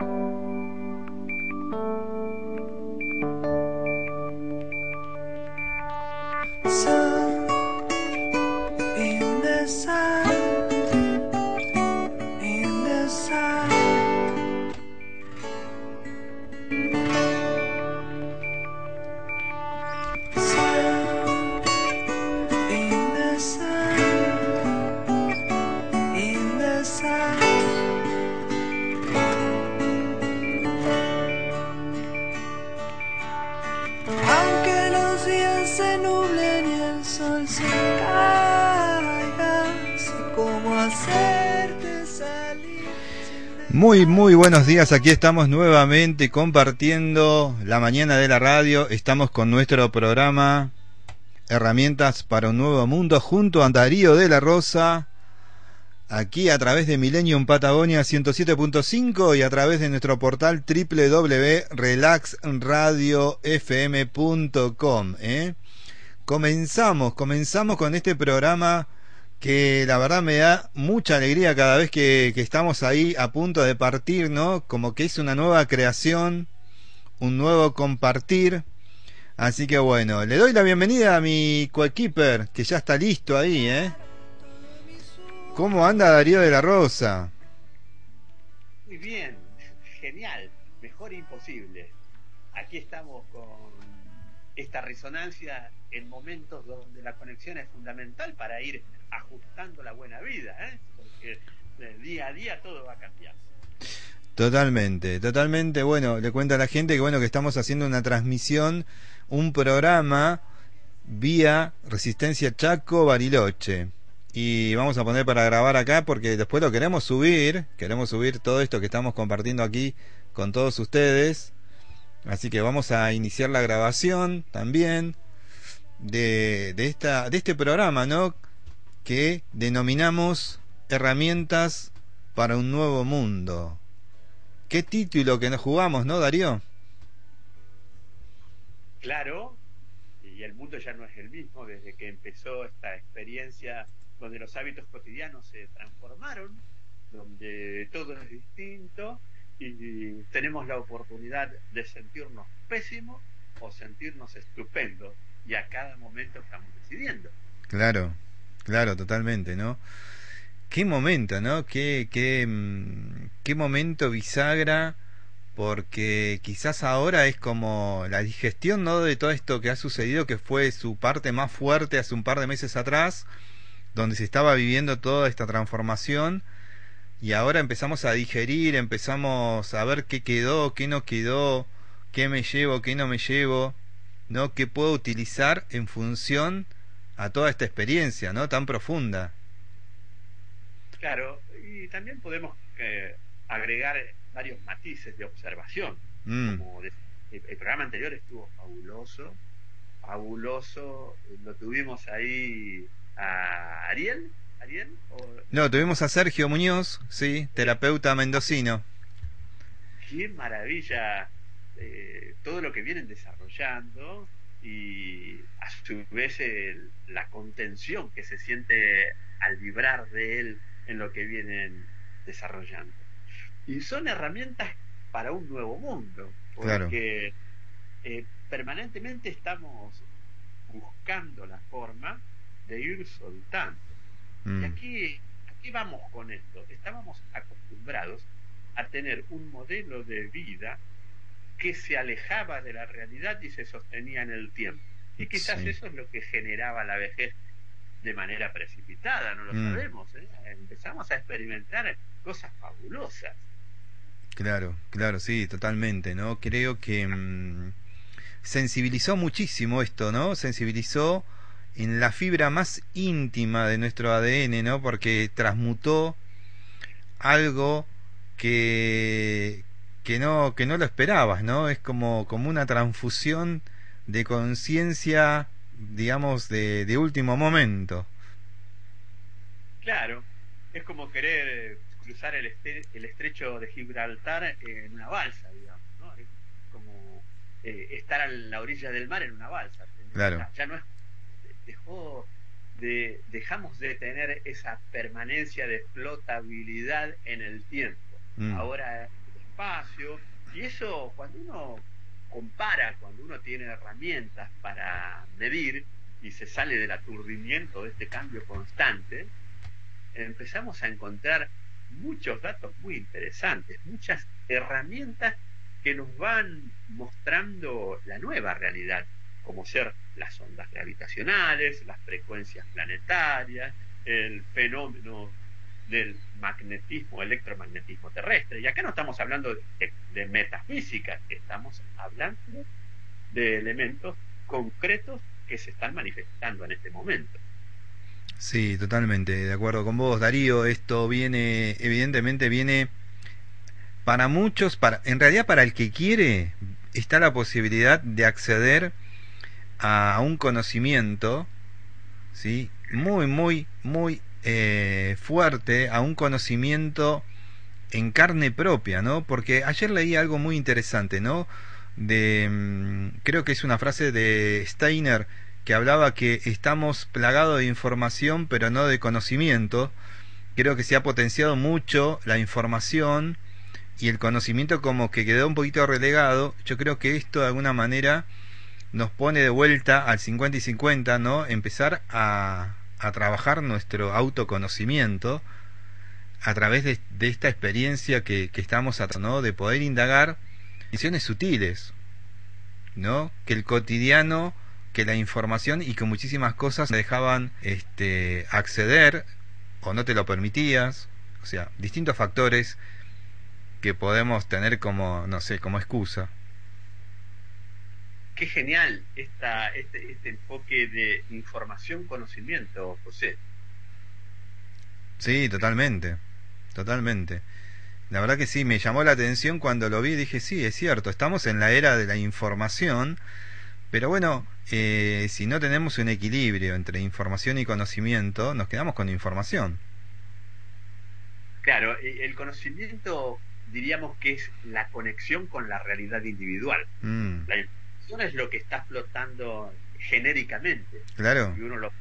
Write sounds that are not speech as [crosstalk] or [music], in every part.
Muy, buenos días. Aquí estamos nuevamente compartiendo la mañana de la radio. Estamos con nuestro programa Herramientas para un Nuevo Mundo junto a Darío de la Rosa. Aquí a través de Millennium Patagonia 107.5 y a través de nuestro portal www.relaxradiofm.com. ¿eh? Comenzamos, comenzamos con este programa que la verdad me da mucha alegría cada vez que, estamos ahí a punto de partir, ¿no? Como que es una nueva creación, un nuevo compartir. Así que bueno, le doy la bienvenida a mi coequiper, que ya está listo ahí, ¿eh? ¿Cómo anda Darío de la Rosa? Muy bien, genial, mejor imposible. Aquí estamos con esta resonancia en momentos donde la conexión es fundamental para ir ajustando la buena vida, ¿eh? porque día a día todo va a cambiar. Totalmente, totalmente. Bueno, le cuento a la gente que bueno que estamos haciendo una transmisión, un programa vía Resistencia Chaco Bariloche. Y vamos a poner para grabar acá porque después lo queremos subir, queremos subir todo esto que estamos compartiendo aquí con todos ustedes. Así que vamos a iniciar la grabación también de, de, esta, de este programa, ¿no? que denominamos Herramientas para un Nuevo Mundo. Qué título que nos jugamos, ¿no, Darío? Claro, y el mundo ya no es el mismo desde que empezó esta experiencia donde los hábitos cotidianos se transformaron, donde todo es distinto y tenemos la oportunidad de sentirnos pésimos o sentirnos estupendos y a cada momento estamos decidiendo. Claro, Claro, totalmente, ¿no? Qué momento, ¿no? Qué, qué, mm, qué momento bisagra, porque quizás ahora es como la digestión, ¿no? De todo esto que ha sucedido, que fue su parte más fuerte hace un par de meses atrás, donde se estaba viviendo toda esta transformación, y ahora empezamos a digerir, empezamos a ver qué quedó, qué no quedó, qué me llevo, qué no me llevo, ¿no? ¿Qué puedo utilizar en función a toda esta experiencia, ¿no? Tan profunda. Claro, y también podemos eh, agregar varios matices de observación. Mm. Como el, programa anterior estuvo fabuloso, fabuloso. Lo tuvimos ahí a Ariel. ¿Ariel? No, tuvimos a Sergio Muñoz, sí, terapeuta mendocino. Qué maravilla eh, todo lo que vienen desarrollando y a su vez la contención que se siente al vibrar de él en lo que vienen desarrollando. Y son herramientas para un nuevo mundo, porque eh, permanentemente estamos buscando la forma de ir soltando. Y mm. aquí, aquí vamos con esto. Estábamos acostumbrados a tener un modelo de vida que se alejaba de la realidad y se sostenía en el tiempo. Y quizás eso es lo que generaba la vejez de manera precipitada, no lo mm. sabemos. ¿eh? Empezamos a experimentar cosas fabulosas. Claro, claro, sí, totalmente, ¿no? Creo que mm, sensibilizó muchísimo esto, ¿no? Sensibilizó en la fibra más íntima de nuestro ADN, ¿no? Porque transmutó algo que, que no, que no lo esperabas, ¿no? Es como, como una transfusión de conciencia, digamos, de, de último momento. Claro, es como querer cruzar el, el estrecho de Gibraltar en una balsa, digamos, ¿no? Es como eh, estar a la orilla del mar en una balsa. Claro. Ya no es, dejó de, dejamos de tener esa permanencia de flotabilidad en el tiempo. Mm. Ahora espacio, y eso cuando uno compara, cuando uno tiene herramientas para medir y se sale del aturdimiento de este cambio constante, empezamos a encontrar muchos datos muy interesantes, muchas herramientas que nos van mostrando la nueva realidad, como ser las ondas gravitacionales, las frecuencias planetarias, el fenómeno del magnetismo, electromagnetismo terrestre. Y acá no estamos hablando de, metafísica, estamos hablando de elementos concretos que se están manifestando en este momento. Sí, totalmente, de acuerdo con vos, Darío. Esto viene, evidentemente viene para muchos, para, en realidad para el que quiere, está la posibilidad de acceder a un conocimiento, ¿sí? Muy, muy, muy eh, fuerte a un conocimiento en carne propia, ¿no? Porque ayer leí algo muy interesante, ¿no? De, mm, creo que es una frase de Steiner que hablaba que estamos plagados de información pero no de conocimiento. Creo que se ha potenciado mucho la información y el conocimiento como que quedó un poquito relegado. Yo creo que esto de alguna manera nos pone de vuelta al 50 y 50, ¿no? Empezar a, a trabajar nuestro autoconocimiento a través de, esta experiencia que, que estamos ¿no? de poder indagar visiones sutiles, ¿no? Que el cotidiano, que la información y que muchísimas cosas dejaban este, acceder o no te lo permitías, o sea, distintos factores que podemos tener como, no sé, como excusa qué genial esta, este, este enfoque de información-conocimiento, José. Sí, totalmente, totalmente. La verdad que sí, me llamó la atención cuando lo vi y dije, sí, es cierto, estamos en la era de la información, pero bueno, eh, si no tenemos un equilibrio entre información y conocimiento, nos quedamos con información. Claro, el conocimiento diríamos que es la conexión con la realidad individual. Mm es lo que está flotando genéricamente. Claro. Y uno lo,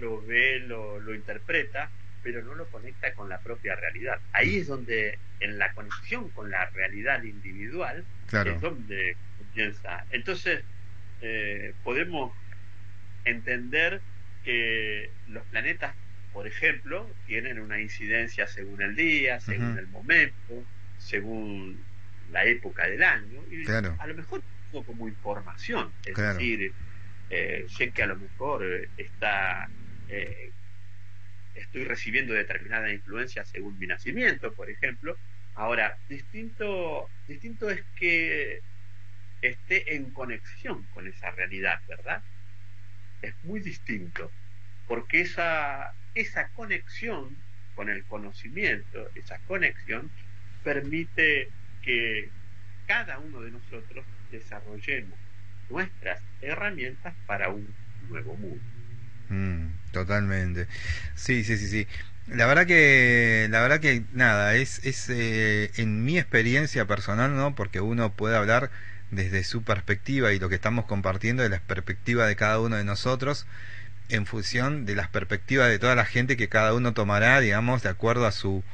lo ve, lo, lo interpreta, pero no lo conecta con la propia realidad. Ahí es donde, en la conexión con la realidad individual, es donde comienza. Entonces, eh, podemos entender que los planetas, por ejemplo, tienen una incidencia según el día, según el momento, según la época del año, y a lo mejor como información. Es decir, eh, sé que a lo mejor eh, está eh, estoy recibiendo determinada influencia según mi nacimiento, por ejemplo. Ahora, distinto, distinto es que esté en conexión con esa realidad, ¿verdad? Es muy distinto, porque esa, esa conexión con el conocimiento, esa conexión, permite que cada uno de nosotros desarrollemos nuestras herramientas para un nuevo mundo. Mm, totalmente. Sí, sí, sí, sí. La verdad que, la verdad que nada, es, es eh, en mi experiencia personal, ¿no? Porque uno puede hablar desde su perspectiva y lo que estamos compartiendo de la perspectiva de cada uno de nosotros en función de las perspectivas de toda la gente que cada uno tomará, digamos, de acuerdo a su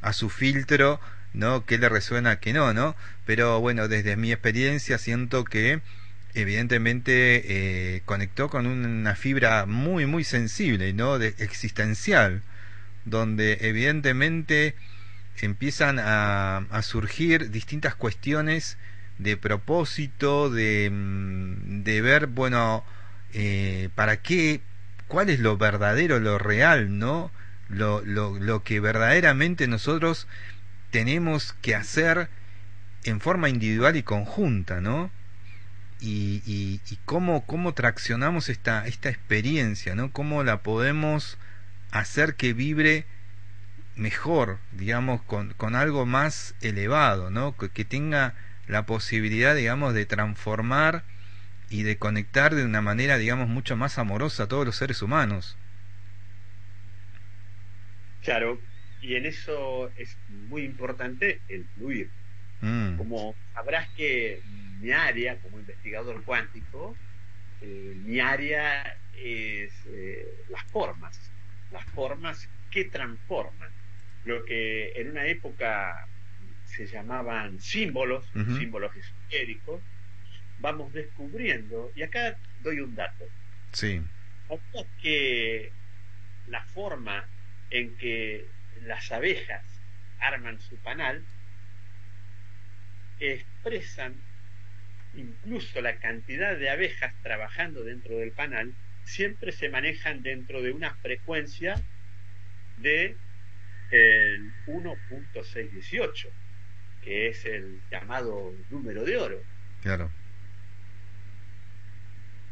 a su filtro ¿no? ¿Qué le resuena, que no, ¿no? Pero bueno, desde mi experiencia siento que evidentemente eh, conectó con una fibra muy, muy sensible, ¿no? De, existencial, donde evidentemente empiezan a, a surgir distintas cuestiones de propósito, de, mm, de ver, bueno, eh, para qué, cuál es lo verdadero, lo real, ¿no? Lo, lo, lo que verdaderamente nosotros tenemos que hacer en forma individual y conjunta, ¿no? Y, y, cómo, cómo traccionamos esta, esta experiencia, ¿no? Cómo la podemos hacer que vibre mejor, digamos, con, con algo más elevado, ¿no? Que, que, tenga la posibilidad, digamos, de transformar y de conectar de una manera, digamos, mucho más amorosa a todos los seres humanos. Claro, y en eso es muy importante el fluir. Mm. Como sabrás que mi área como investigador cuántico, eh, mi área es eh, las formas, las formas que transforman. Lo que en una época se llamaban símbolos, símbolos esotéricos, vamos descubriendo, y acá doy un dato. Sí. que la forma en que las abejas arman su panal expresan incluso la cantidad de abejas trabajando dentro del panal siempre se manejan dentro de una frecuencia de el 1.618 que es el llamado número de oro. Claro.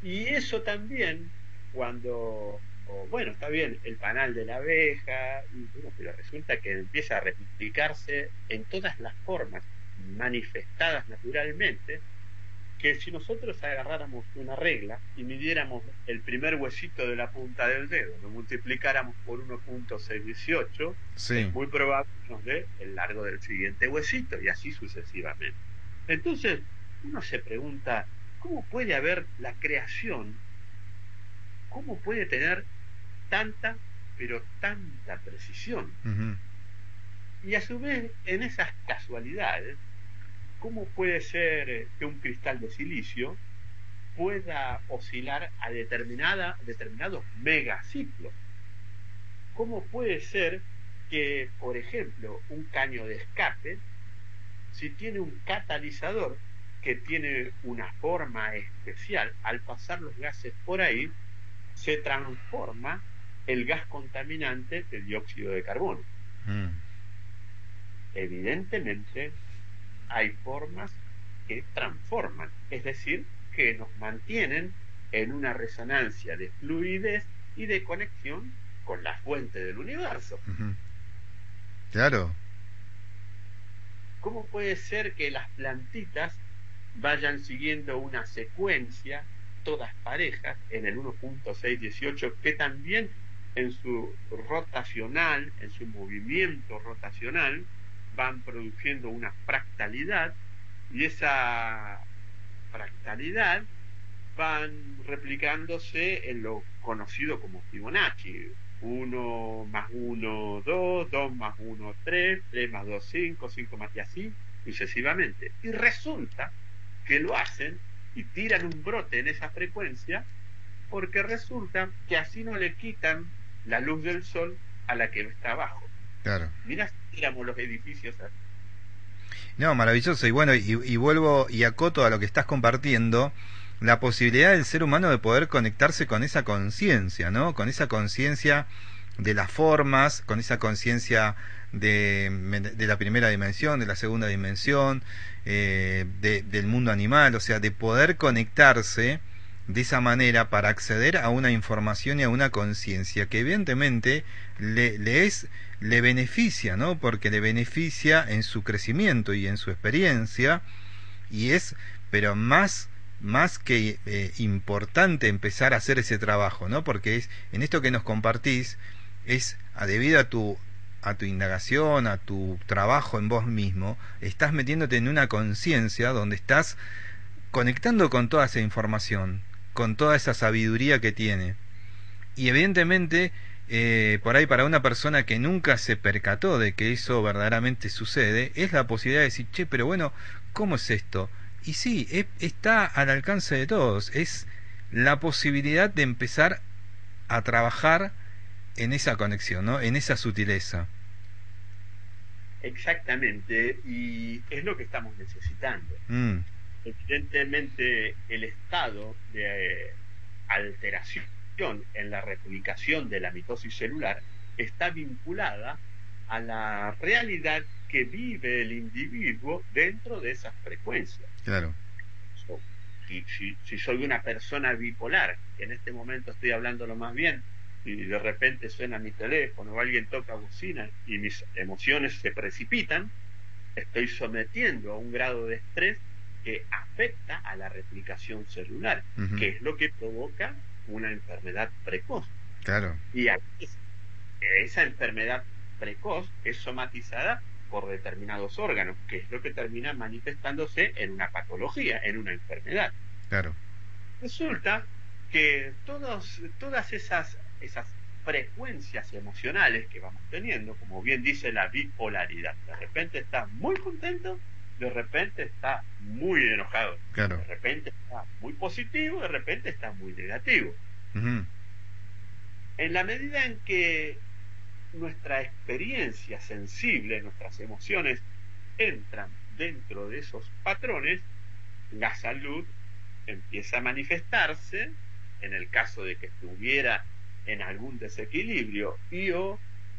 Y eso también cuando bueno, está bien, el panal de la abeja, pero resulta que empieza a replicarse en todas las formas manifestadas naturalmente, que si nosotros agarráramos una regla y midiéramos el primer huesito de la punta del dedo, lo multiplicáramos por 1.618, es muy probable que nos dé el largo del siguiente huesito y así sucesivamente. Entonces, uno se pregunta, ¿cómo puede haber la creación? ¿Cómo puede tener tanta, pero tanta precisión. Y a su vez, en esas casualidades, ¿cómo puede ser que un cristal de silicio pueda oscilar a determinada, determinados megaciclos? ¿Cómo puede ser que, por ejemplo, un caño de escape, si tiene un catalizador que tiene una forma especial, al pasar los gases por ahí, se transforma el gas contaminante del dióxido de carbono. Mm. Evidentemente hay formas que transforman, es decir, que nos mantienen en una resonancia de fluidez y de conexión con la fuente del universo. Claro. ¿Cómo puede ser que las plantitas vayan siguiendo una secuencia, todas parejas, en el 1.618, que también en su rotacional, en su movimiento rotacional, van produciendo una fractalidad y esa fractalidad van replicándose en lo conocido como Fibonacci. 1 más 1, 2, 2 más 1, 3, 3 más 2, 5, 5 más y así sucesivamente. Y resulta que lo hacen y tiran un brote en esa frecuencia porque resulta que así no le quitan la luz del sol a la que está abajo. Claro. Mira, tiramos los edificios. No, maravilloso. Y bueno, y, vuelvo y acoto a lo que estás compartiendo, la posibilidad del ser humano de poder conectarse con esa conciencia, ¿no? Con esa conciencia de las formas, con esa conciencia de, de, la primera dimensión, de la segunda dimensión, eh, del mundo animal, o sea, de poder conectarse de esa manera para acceder a una información y a una conciencia que evidentemente le, le, es le beneficia, ¿no? Porque le beneficia en su crecimiento y en su experiencia y es pero más más que eh, importante empezar a hacer ese trabajo, ¿no? Porque es en esto que nos compartís es debido a tu a tu indagación, a tu trabajo en vos mismo, estás metiéndote en una conciencia donde estás conectando con toda esa información, con toda esa sabiduría que tiene. Y evidentemente, eh, por ahí para una persona que nunca se percató de que eso verdaderamente sucede, es la posibilidad de decir, che, pero bueno, ¿cómo es esto? Y sí, está al alcance de todos, es la posibilidad de empezar a trabajar en esa conexión, ¿no? en esa sutileza. Exactamente, y es lo que estamos necesitando. Mm evidentemente el estado de eh, alteración en la replicación de la mitosis celular está vinculada a la realidad que vive el individuo dentro de esas frecuencias. Claro. si, si, soy una persona bipolar, que en este momento estoy hablando lo más bien, y de repente suena mi teléfono o alguien toca bocina y mis emociones se precipitan, estoy sometiendo a un grado de estrés que afecta a la replicación celular, que es lo que provoca una enfermedad precoz. Claro. Y esa enfermedad precoz es somatizada por determinados órganos, que es lo que termina manifestándose en una patología, en una enfermedad. Claro. Resulta que todos, todas esas, esas frecuencias emocionales que vamos teniendo, como bien dice la bipolaridad. De repente está muy contento, de repente está muy enojado, de repente está muy positivo, de repente está muy negativo. En la medida en que nuestra experiencia sensible, nuestras emociones entran dentro de esos patrones, la salud empieza a manifestarse, en el caso de que estuviera en algún desequilibrio, y o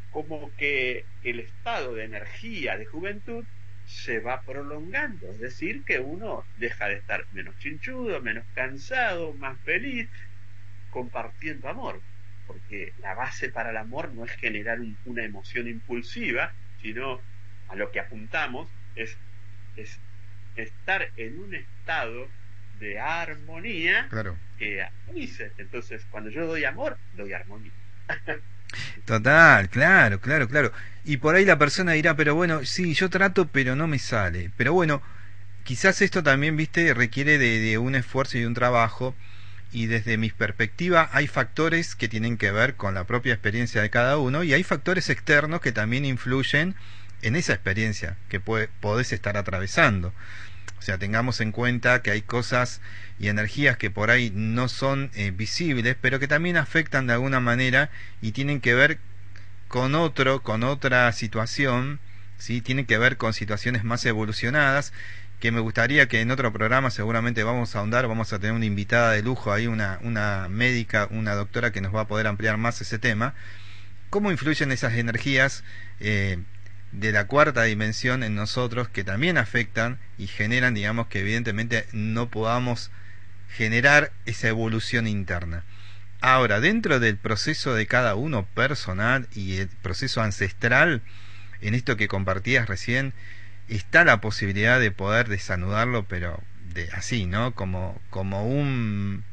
como que el estado de energía de juventud se va prolongando, es decir, que uno deja de estar menos chinchudo, menos cansado, más feliz, compartiendo amor, porque la base para el amor no es generar una emoción impulsiva, sino a lo que apuntamos es, es estar en un estado de armonía claro. que armonice. Entonces, cuando yo doy amor, doy armonía. [laughs] Total, claro, claro, claro. Y por ahí la persona dirá, pero bueno, sí, yo trato, pero no me sale. Pero bueno, quizás esto también, viste, requiere de, de un esfuerzo y un trabajo. Y desde mi perspectiva hay factores que tienen que ver con la propia experiencia de cada uno y hay factores externos que también influyen en esa experiencia que puede, podés estar atravesando. O sea, tengamos en cuenta que hay cosas y energías que por ahí no son eh, visibles, pero que también afectan de alguna manera y tienen que ver con otro, con otra situación, ¿sí? Tienen que ver con situaciones más evolucionadas que me gustaría que en otro programa seguramente vamos a ahondar, vamos a tener una invitada de lujo ahí, una, una médica, una doctora que nos va a poder ampliar más ese tema. ¿Cómo influyen esas energías eh, de la cuarta dimensión en nosotros que también afectan y generan, digamos, que evidentemente no podamos generar esa evolución interna. Ahora, dentro del proceso de cada uno personal y el proceso ancestral, en esto que compartías recién, está la posibilidad de poder desanudarlo, pero de así, ¿no? Como, como un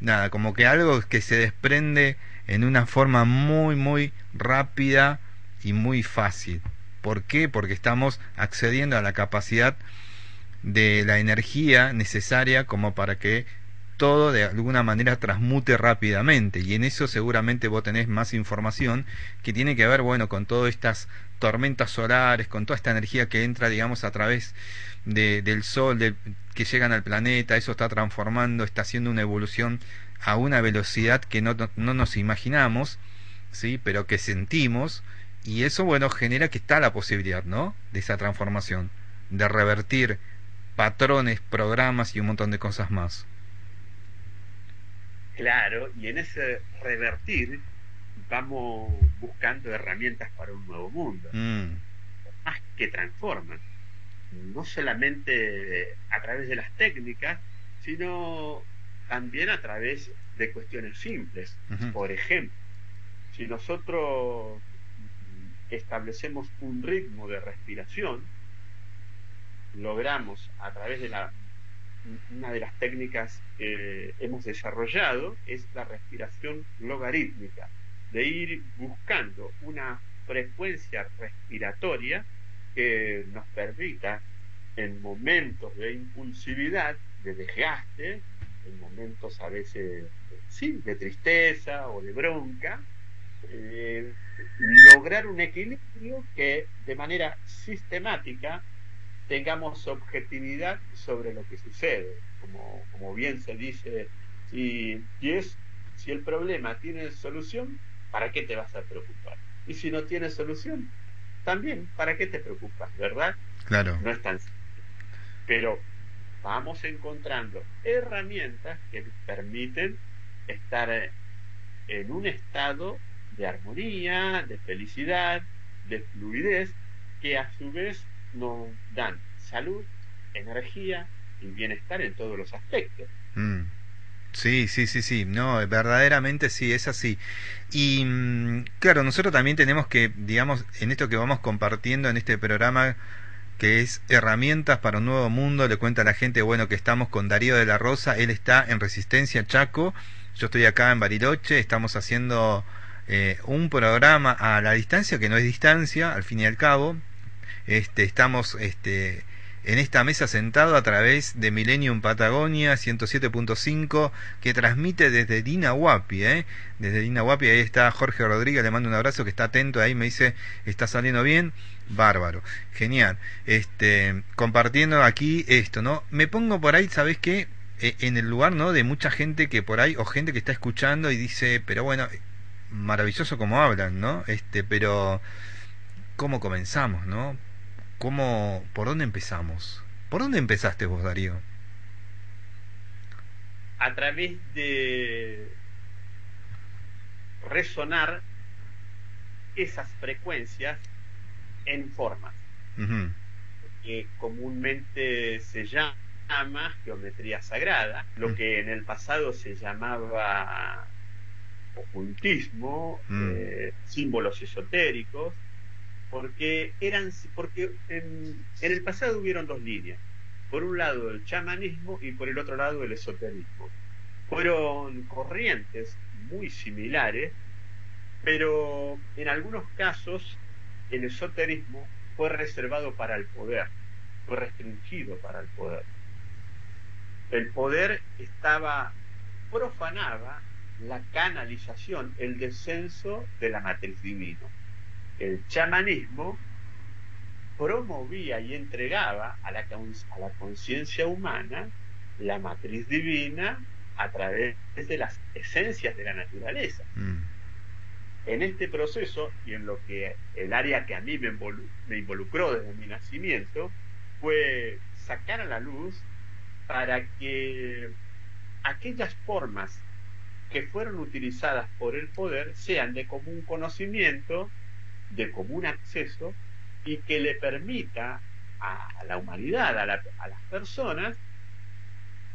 nada, como que algo que se desprende en una forma muy, muy rápida y muy fácil. ¿Por qué? Porque estamos accediendo a la capacidad de la energía necesaria como para que todo de alguna manera transmute rápidamente. Y en eso seguramente vos tenés más información que tiene que ver bueno con todas estas tormentas solares con toda esta energía que entra digamos a través de, del sol que llegan al planeta. Eso está transformando está haciendo una evolución a una velocidad que no, no nos imaginamos sí pero que sentimos y eso, bueno, genera que está la posibilidad, ¿no? De esa transformación, de revertir patrones, programas y un montón de cosas más. Claro, y en ese revertir vamos buscando herramientas para un nuevo mundo, mm. más que transforman, no solamente a través de las técnicas, sino también a través de cuestiones simples. Por ejemplo, si nosotros establecemos un ritmo de respiración, logramos a través de la una de las técnicas que hemos desarrollado es la respiración logarítmica, de ir buscando una frecuencia respiratoria que nos permita en momentos de impulsividad, de desgaste, en momentos a veces sí, de tristeza o de bronca, eh, lograr un equilibrio que de manera sistemática tengamos objetividad sobre lo que sucede. Como, como bien se dice, si, es, si el problema tiene solución, ¿para qué te vas a preocupar? Y si no tiene solución, también, ¿para qué te preocupas? ¿Verdad? Claro. No es tan Pero vamos encontrando herramientas que permiten estar en un estado de armonía, de felicidad, de fluidez, que a su vez nos dan salud, energía y bienestar en todos los aspectos. Mm. Sí, sí, sí, sí, no, verdaderamente sí, es así. Y mm, claro, nosotros también tenemos que, digamos, en esto que vamos compartiendo en este programa, que es herramientas para un nuevo mundo, le cuenta a la gente, bueno, que estamos con Darío de la Rosa, él está en Resistencia Chaco, yo estoy acá en Bariloche, estamos haciendo eh, un programa a la distancia que no es distancia, al fin y al cabo. Este, estamos este, en esta mesa sentado a través de Millennium Patagonia 107.5 que transmite desde Dinahuapi, ¿eh? Desde Dinahuapi, ahí está Jorge Rodríguez, le mando un abrazo que está atento ahí, me dice, está saliendo bien, bárbaro, genial. Este, compartiendo aquí esto, ¿no? Me pongo por ahí, ¿sabes qué? E, en el lugar, ¿no? De mucha gente que por ahí, o gente que está escuchando y dice, pero bueno, maravilloso como hablan, ¿no? Este, pero ¿cómo comenzamos, no? ¿Cómo, por dónde empezamos? ¿Por dónde empezaste vos, Darío? A través de resonar esas frecuencias en formas, que comúnmente se llama geometría sagrada, lo que en el pasado se llamaba ocultismo, mm. eh, símbolos esotéricos, porque eran porque en, el pasado hubieron dos líneas por un lado el chamanismo y por el otro lado el esoterismo fueron corrientes muy similares pero en algunos casos el esoterismo fue reservado para el poder fue restringido para el poder el poder estaba profanaba la canalización el descenso de la matriz divina el chamanismo promovía y entregaba a la, a la conciencia humana la matriz divina a través de las esencias de la naturaleza. Mm. En este proceso y en lo que el área que a mí me, me involucró desde mi nacimiento fue sacar a la luz para que aquellas formas que fueron utilizadas por el poder sean de común conocimiento de común acceso y que le permita a la humanidad, a, las personas,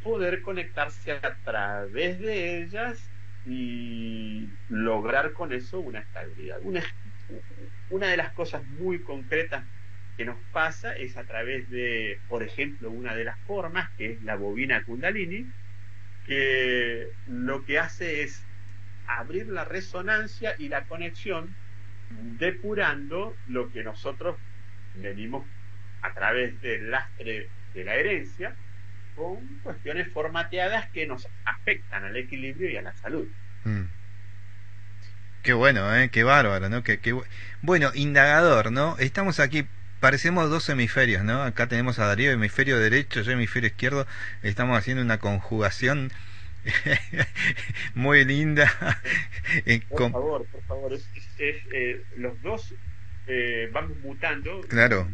poder conectarse a través de ellas y lograr con eso una estabilidad. Una, una de las cosas muy concretas que nos pasa es a través de, por ejemplo, una de las formas, que es la bobina kundalini, que lo que hace es abrir la resonancia y la conexión depurando lo que nosotros venimos a través del lastre de la herencia con cuestiones formateadas que nos afectan al equilibrio y a la salud. Mm. Qué bueno, ¿eh? qué bárbaro, ¿no? Qué, bueno, indagador, ¿no? Estamos aquí, parecemos dos hemisferios, ¿no? Acá tenemos a Darío, hemisferio derecho, yo hemisferio izquierdo, estamos haciendo una conjugación [laughs] muy linda. por favor, por favor, es, eh, los dos eh, vamos mutando. Claro.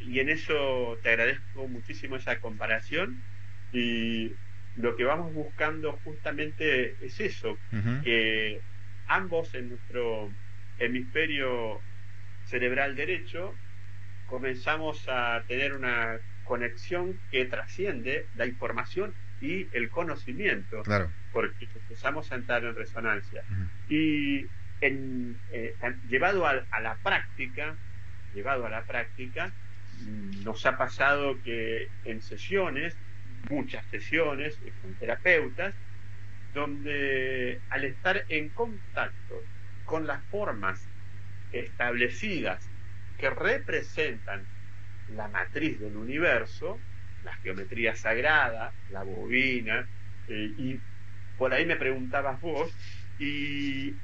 Y en eso te agradezco muchísimo esa comparación y lo que vamos buscando justamente es eso, que ambos en nuestro hemisferio cerebral derecho comenzamos a tener una conexión que trasciende la información y el conocimiento, claro. porque empezamos a entrar en resonancia. Y en, eh, llevado a, la práctica, llevado a la práctica, mm, nos ha pasado que en sesiones, muchas sesiones con terapeutas, donde al estar en contacto con las formas establecidas que representan la matriz del universo, la geometría sagrada, la bobina, eh, y por ahí me preguntabas vos, y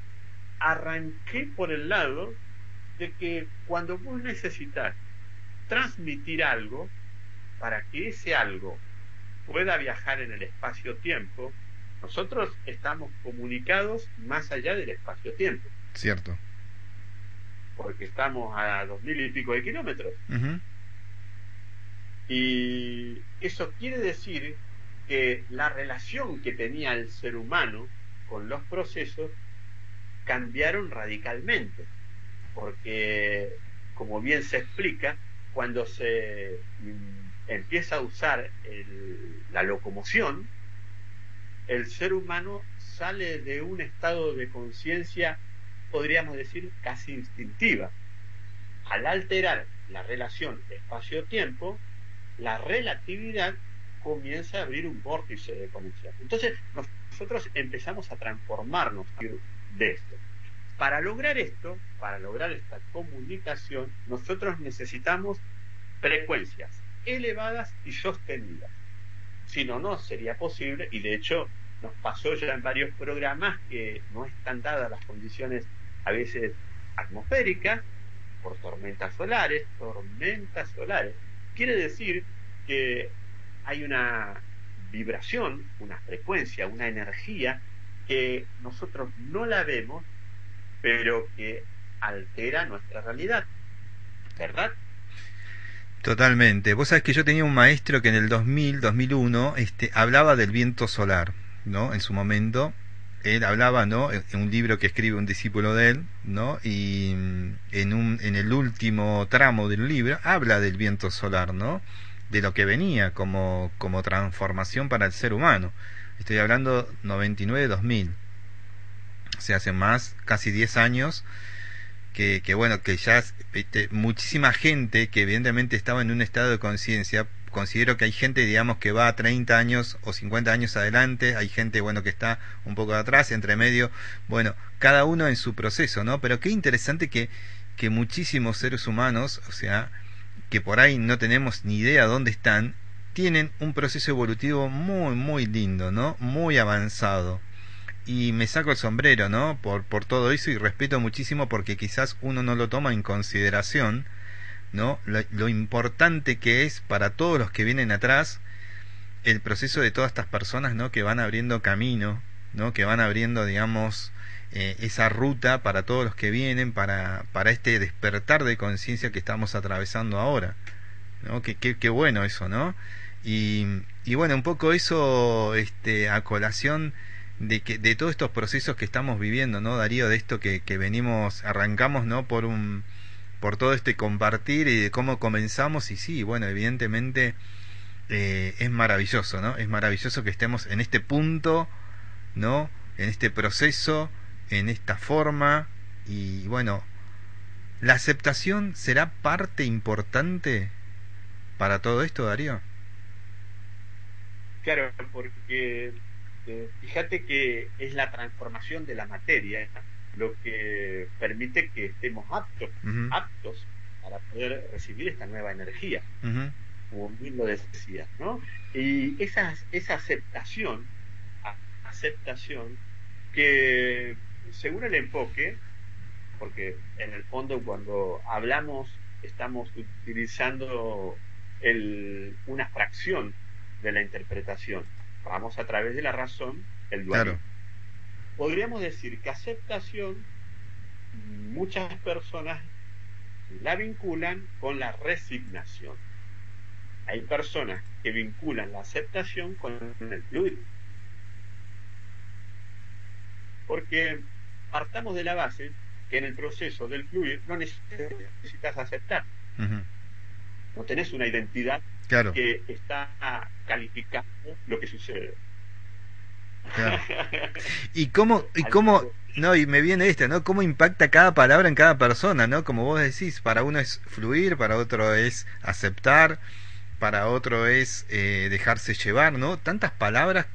arranqué por el lado de que cuando vos necesitas transmitir algo, para que ese algo pueda viajar en el espacio-tiempo, nosotros estamos comunicados más allá del espacio-tiempo. Cierto. Porque estamos a dos mil y pico de kilómetros. Y eso quiere decir que la relación que tenía el ser humano con los procesos cambiaron radicalmente, porque como bien se explica, cuando se empieza a usar la locomoción, el ser humano sale de un estado de conciencia, podríamos decir, casi instintiva. Al alterar la relación espacio-tiempo, la relatividad comienza a abrir un vórtice de conexión. Entonces, nosotros empezamos a transformarnos de esto. Para lograr esto, para lograr esta comunicación, nosotros necesitamos frecuencias, elevadas y sostenidas. Si no, no sería posible y de hecho nos pasó ya en varios programas que no están dadas las condiciones a veces atmosféricas por tormentas solares, tormentas solares. Quiere decir que hay una vibración, una frecuencia, una energía que nosotros no la vemos, pero que altera nuestra realidad. ¿Verdad? Totalmente. Vos sabés que yo tenía un maestro que en el 2000, 2001, este, hablaba del viento solar, ¿no? En su momento, él hablaba, ¿no? En un libro que escribe un discípulo de él, ¿no? Y mm, en, un, en el último tramo del libro habla del viento solar, ¿no? De lo que venía como, como transformación para el ser humano. Estoy hablando 99-2000. O sea, hace más, casi 10 años, que, que bueno, que ya muchísima gente que evidentemente estaba en un estado de conciencia considero que hay gente, digamos, que va a 30 años o 50 años adelante, hay gente, bueno, que está un poco atrás, entre medio, bueno, cada uno en su proceso, ¿no? Pero qué interesante que, que muchísimos seres humanos, o sea, que por ahí no tenemos ni idea dónde están, tienen un proceso evolutivo muy, muy lindo, ¿no? Muy avanzado. Y me saco el sombrero, ¿no? Por, por todo eso y respeto muchísimo porque quizás uno no lo toma en consideración, ¿no? Lo, importante que es para todos los que vienen atrás el proceso de todas estas personas, ¿no? Que van abriendo camino, ¿no? Que van abriendo, digamos, eh, esa ruta para todos los que vienen, para, para este despertar de conciencia que estamos atravesando ahora, ¿no? Qué, qué, bueno eso, ¿no? Y, y bueno, un poco eso, este, a colación de que de todos estos procesos que estamos viviendo, ¿no, Darío? De esto que, que venimos, arrancamos, ¿no? Por un por todo este compartir y de cómo comenzamos y sí, bueno, evidentemente eh, es maravilloso, ¿no? Es maravilloso que estemos en este punto, ¿no? En este proceso, en esta forma y bueno, ¿la aceptación será parte importante para todo esto, Darío? Claro, porque eh, fíjate que es la transformación de la materia lo que permite que estemos aptos, aptos para poder recibir esta nueva energía, como bien lo decías, ¿no? Y esa, esa aceptación, aceptación que según el enfoque, porque en el fondo cuando hablamos estamos utilizando el, una fracción de la interpretación, vamos a través de la razón, el dualismo podríamos decir que aceptación muchas personas la vinculan con la resignación. Hay personas que vinculan la aceptación con el fluir. Porque partamos de la base que en el proceso del fluir no necesitas aceptar. No tenés una identidad que está calificando lo que sucede. [laughs] Y cómo, y cómo, no, y me viene esta, ¿no? Cómo impacta cada palabra en cada persona, ¿no? Como vos decís, para uno es fluir, para otro es aceptar, para otro es eh, dejarse llevar, ¿no? Tantas palabras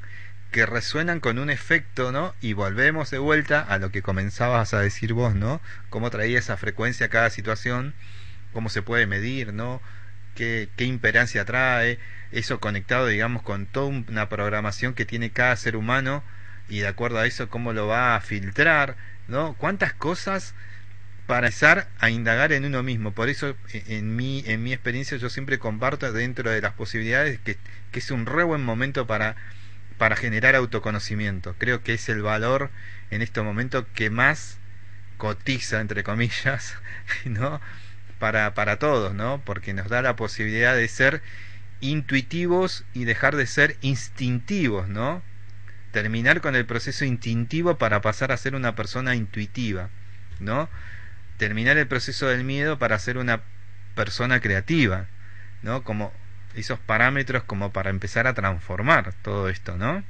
que resuenan con un efecto, ¿no? Y volvemos de vuelta a lo que comenzabas a decir vos, ¿no? Cómo traía esa frecuencia a cada situación, cómo se puede medir, ¿no? Qué, imperancia trae, eso conectado, digamos, con toda una programación que tiene cada ser humano y de acuerdo a eso cómo lo va a filtrar, ¿no? Cuántas cosas para empezar a indagar en uno mismo. Por eso, e, en mi, en mi experiencia, yo siempre comparto dentro de las posibilidades que, que es un re buen momento para, para generar autoconocimiento. Creo que es el valor en este momento que más cotiza, entre comillas, [laughs] ¿no? Para, para todos, ¿no? Porque nos da la posibilidad de ser intuitivos y dejar de ser instintivos, ¿no? Terminar con el proceso instintivo para pasar a ser una persona intuitiva, ¿no? Terminar el proceso del miedo para ser una persona creativa, ¿no? Como esos parámetros como para empezar a transformar todo esto, ¿no?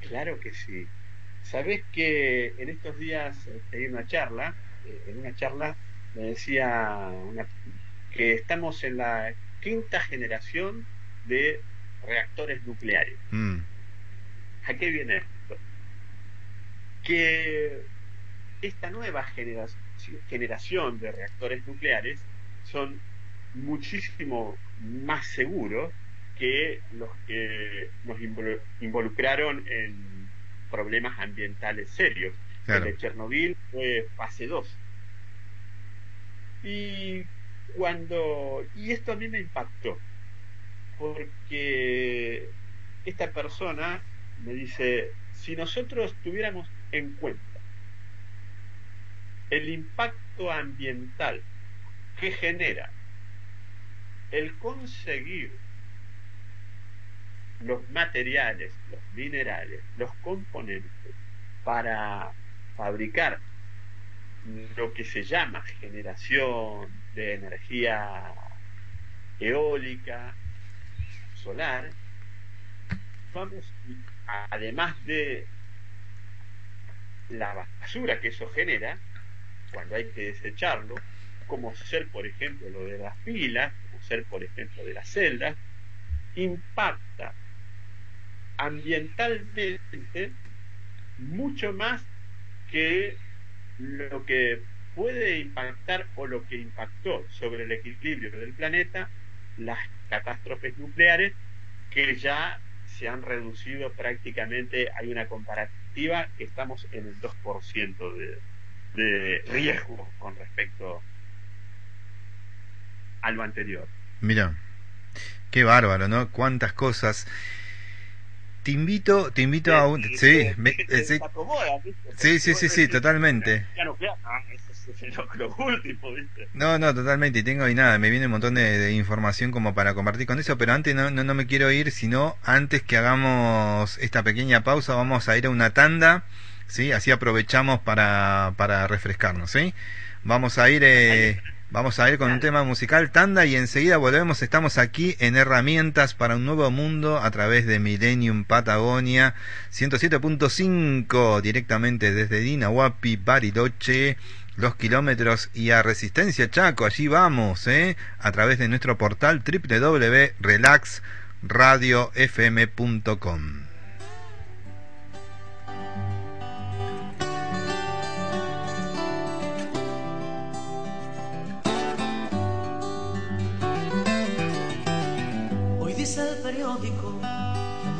Claro que sí. Sabes que en estos días hay una charla, eh, en una charla me decía una, que estamos en la quinta generación de reactores nucleares. Mm. ¿A qué viene esto? Que esta nueva generación, generación de reactores nucleares son muchísimo más seguros que los que nos involucraron en problemas ambientales serios. El de Chernobyl fue fase 2. Y cuando y esto a mí me impactó porque esta persona me dice si nosotros tuviéramos en cuenta el impacto ambiental que genera el conseguir los materiales, los minerales, los componentes para fabricar lo que se llama generación de energía eólica, solar, vamos, además de la basura que eso genera, cuando hay que desecharlo, como ser, por ejemplo, lo de las pilas, como ser, por ejemplo, de las celdas, impacta ambientalmente mucho más que lo que puede impactar o lo que impactó sobre el equilibrio del planeta las catástrofes nucleares que ya se han reducido prácticamente, hay una comparativa que estamos en el 2% de, de riesgo con respecto a lo anterior. Mira, qué bárbaro, ¿no? Cuántas cosas. Te invito, te invito a un... Sí, [laughs] sí, sí, sí, sí, totalmente. No, no, totalmente. Y tengo y nada, me viene un montón de, información como para compartir con eso, pero antes no, no, no, me quiero ir, sino antes que hagamos esta pequeña pausa, vamos a ir a una tanda, ¿sí? Así aprovechamos para, para refrescarnos, ¿sí? Vamos a ir... Eh, Vamos a ir con un tema musical tanda y enseguida volvemos. Estamos aquí en Herramientas para un Nuevo Mundo a través de Millennium Patagonia 107.5 directamente desde Dinahuapi, Bariloche, los kilómetros y a Resistencia Chaco. Allí vamos, ¿eh? A través de nuestro portal www.relaxradiofm.com.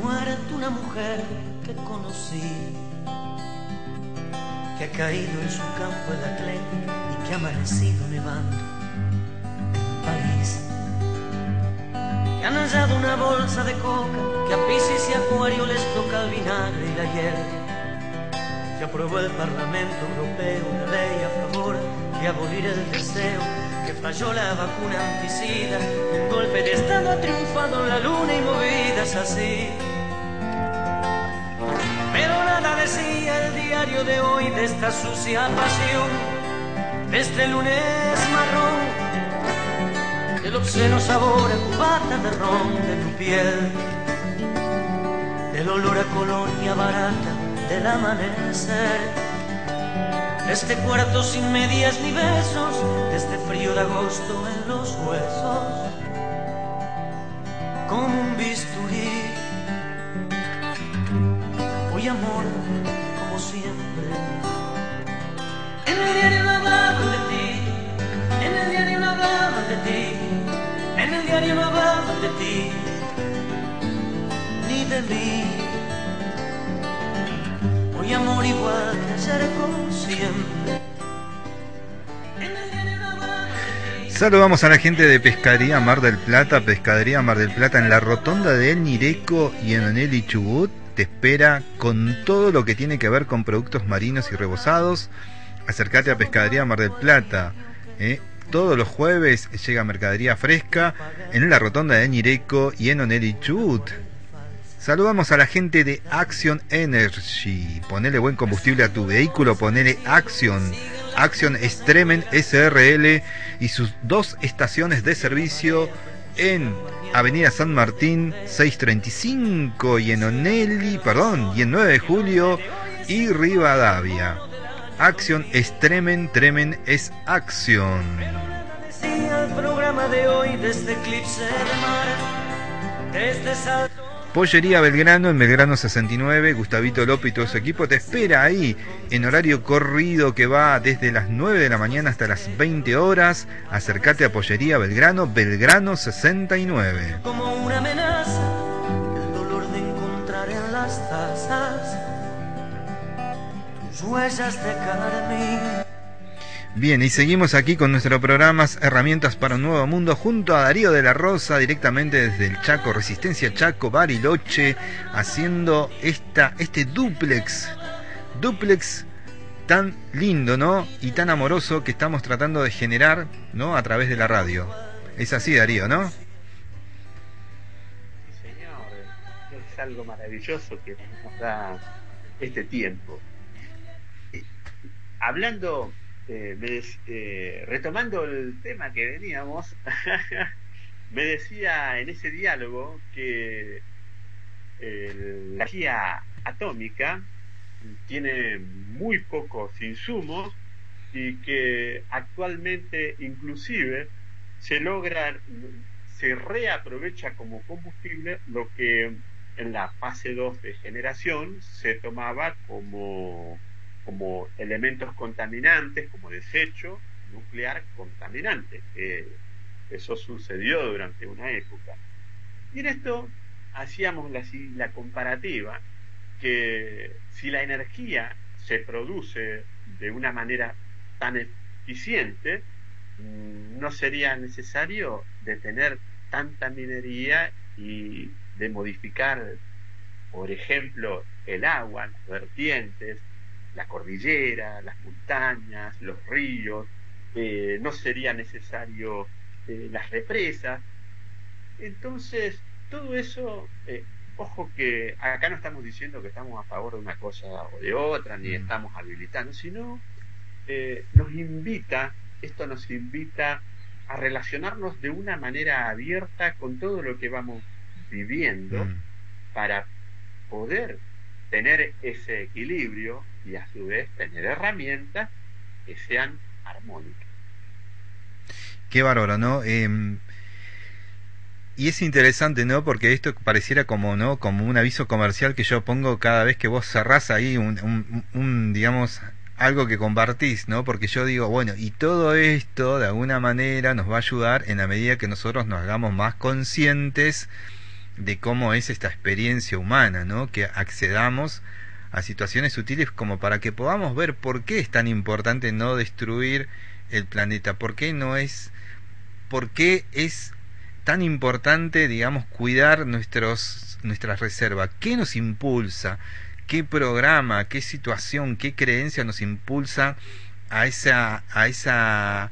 muerto una mujer que conocí, que ha caído en su campo el atleta y que ha amanecido nevando en París. Que han hallado una bolsa de coca, que a Pisces y Acuario les toca el vinagre y la hierba. Que aprobó el Parlamento Europeo una ley a favor de abolir el deseo que falló la vacuna anticida, un golpe de estado ha triunfado en la luna y movidas así. Nada decía el diario de hoy de esta sucia pasión, de este lunes marrón, del obsceno sabor a cubata de ron de tu piel, del olor a colonia barata del amanecer este cuarto sin medias ni besos, este frío de agosto en los huesos, como un bisturí. Hoy amor, como siempre. En el diario no hablaban de ti, en el diario no hablaban de ti, en el diario no hablaban de ti, ni de mí. Hoy amor igual que ayer como siempre. Saludamos a la gente de Pescadería Mar del Plata, Pescadería Mar del Plata en la rotonda de Nireco y en Onel Chubut. Te espera con todo lo que tiene que ver con productos marinos y rebozados. Acércate a Pescadería Mar del Plata. ¿eh? Todos los jueves llega mercadería fresca en la rotonda de Nireco y en Onel Chubut. Saludamos a la gente de Action Energy. Ponele buen combustible a tu vehículo, ponele Action. Action Extremen SRL y sus dos estaciones de servicio en Avenida San Martín 635 y en Onelli, perdón, y en 9 de julio y Rivadavia. Action Extremen, Tremen es acción. Pollería Belgrano en Belgrano 69, Gustavito López y todo su equipo te espera ahí en horario corrido que va desde las 9 de la mañana hasta las 20 horas. Acércate a Pollería Belgrano, Belgrano 69. Como una amenaza, el dolor de encontrar en las tazas tus huellas de carmín. Bien, y seguimos aquí con nuestro programa Herramientas para un Nuevo Mundo junto a Darío de la Rosa, directamente desde el Chaco, Resistencia Chaco, Bariloche, haciendo esta, este duplex, duplex tan lindo, ¿no? Y tan amoroso que estamos tratando de generar, ¿no? A través de la radio. Es así, Darío, ¿no? Señor. Es algo maravilloso que nos da este tiempo. Eh, Hablando eh, me eh, retomando el tema que veníamos, [laughs] me decía en ese diálogo que eh, la energía atómica tiene muy pocos insumos y que actualmente inclusive se logra, se reaprovecha como combustible lo que en la fase 2 de generación se tomaba como como elementos contaminantes, como desecho nuclear contaminante. Eh, eso sucedió durante una época. Y en esto hacíamos la, la comparativa que si la energía se produce de una manera tan eficiente, mm, no sería necesario detener tanta minería y de modificar, por ejemplo, el agua, las vertientes, la cordillera, las montañas, los ríos, eh, no sería necesario eh, las represas. Entonces, todo eso, eh, ojo que acá no estamos diciendo que estamos a favor de una cosa o de otra, ni Mm. estamos habilitando, sino nos invita, esto nos invita a relacionarnos de una manera abierta con todo lo que vamos viviendo Mm. para poder tener ese equilibrio y a su vez tener herramientas que sean armónicas. Qué bárbaro, ¿no? Em, y es interesante, ¿no? Porque esto pareciera como, ¿no? Como un aviso comercial que yo pongo cada vez que vos cerrás ahí un, un, digamos, algo que compartís, ¿no? Porque yo digo, bueno, y todo esto de alguna manera nos va a ayudar en la medida que nosotros nos hagamos más conscientes de cómo es esta experiencia humana, ¿no? Que accedamos a situaciones sutiles como para que podamos ver por qué es tan importante no destruir el planeta, por qué no es, por qué es tan importante, digamos, cuidar nuestros, nuestras reservas, qué nos impulsa, qué programa, qué situación, qué creencia nos impulsa a esa, a esa,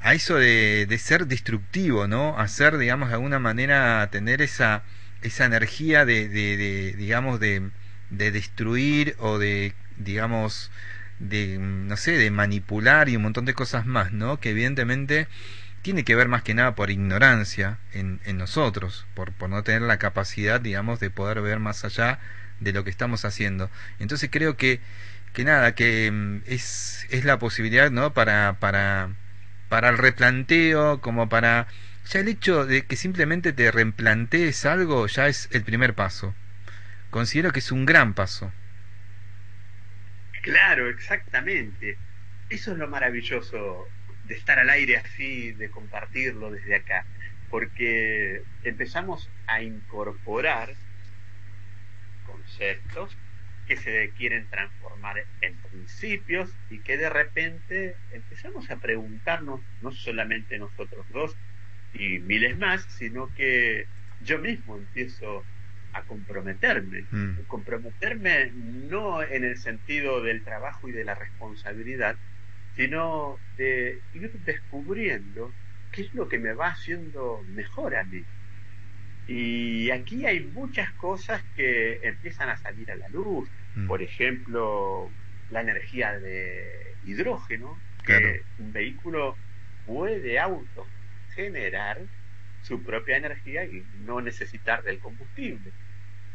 a eso de, de ser destructivo, ¿no? A digamos, de alguna manera, tener esa, esa energía de, de digamos, de, de destruir o de, digamos, de, no sé, de manipular y un montón de cosas más, ¿no? Que evidentemente tiene que ver más que nada por ignorancia en, en nosotros, por, por no tener la capacidad, digamos, de poder ver más allá de lo que estamos haciendo. Entonces creo que, que nada, que mm, es, es la posibilidad, ¿no? Para, para, para el replanteo, como para... Ya el hecho de que simplemente te replantees algo ya es el primer paso. Considero que es un gran paso. Claro, exactamente. Eso es lo maravilloso de estar al aire así, de compartirlo desde acá, porque empezamos a incorporar conceptos que se quieren transformar en principios y que de repente empezamos a preguntarnos, no solamente nosotros dos y miles más, sino que yo mismo empiezo a comprometerme. Mm. Comprometerme no en el sentido del trabajo y de la responsabilidad, sino de ir descubriendo qué es lo que me va haciendo mejor a mí. Y aquí hay muchas cosas que empiezan a salir a la luz. Mm. Por ejemplo, la energía de hidrógeno, que un vehículo puede autogenerar su propia energía y no necesitar del combustible.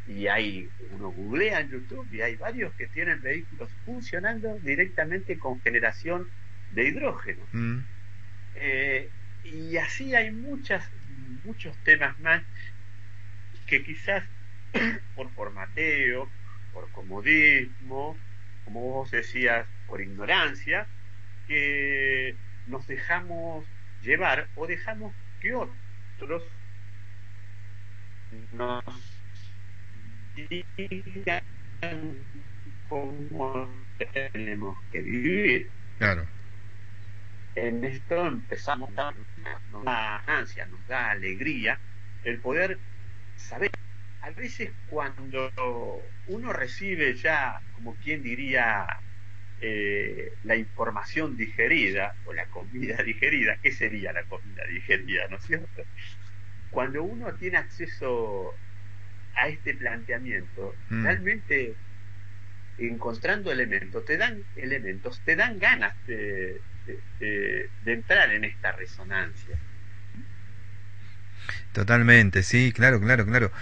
Y hay, uno googlea en YouTube y hay varios que tienen vehículos funcionando directamente con generación de hidrógeno. Mm. Eh, y así hay muchas, muchos temas más que quizás [clears throat] por formateo, por comodismo, como vos decías, por ignorancia, que nos dejamos llevar o dejamos que otros nos digan cómo tenemos que vivir. Claro. En esto empezamos a nos da ansia, nos da alegría el poder saber. A veces cuando uno recibe ya, como quien diría, eh, la información digerida o la comida [laughs] digerida, ¿qué sería la comida digerida, no es cierto? Cuando uno tiene acceso a este planteamiento, Mm. realmente encontrando elementos, te dan elementos, te dan ganas de, de- de- de entrar en esta resonancia. Totalmente, sí, claro, claro, claro.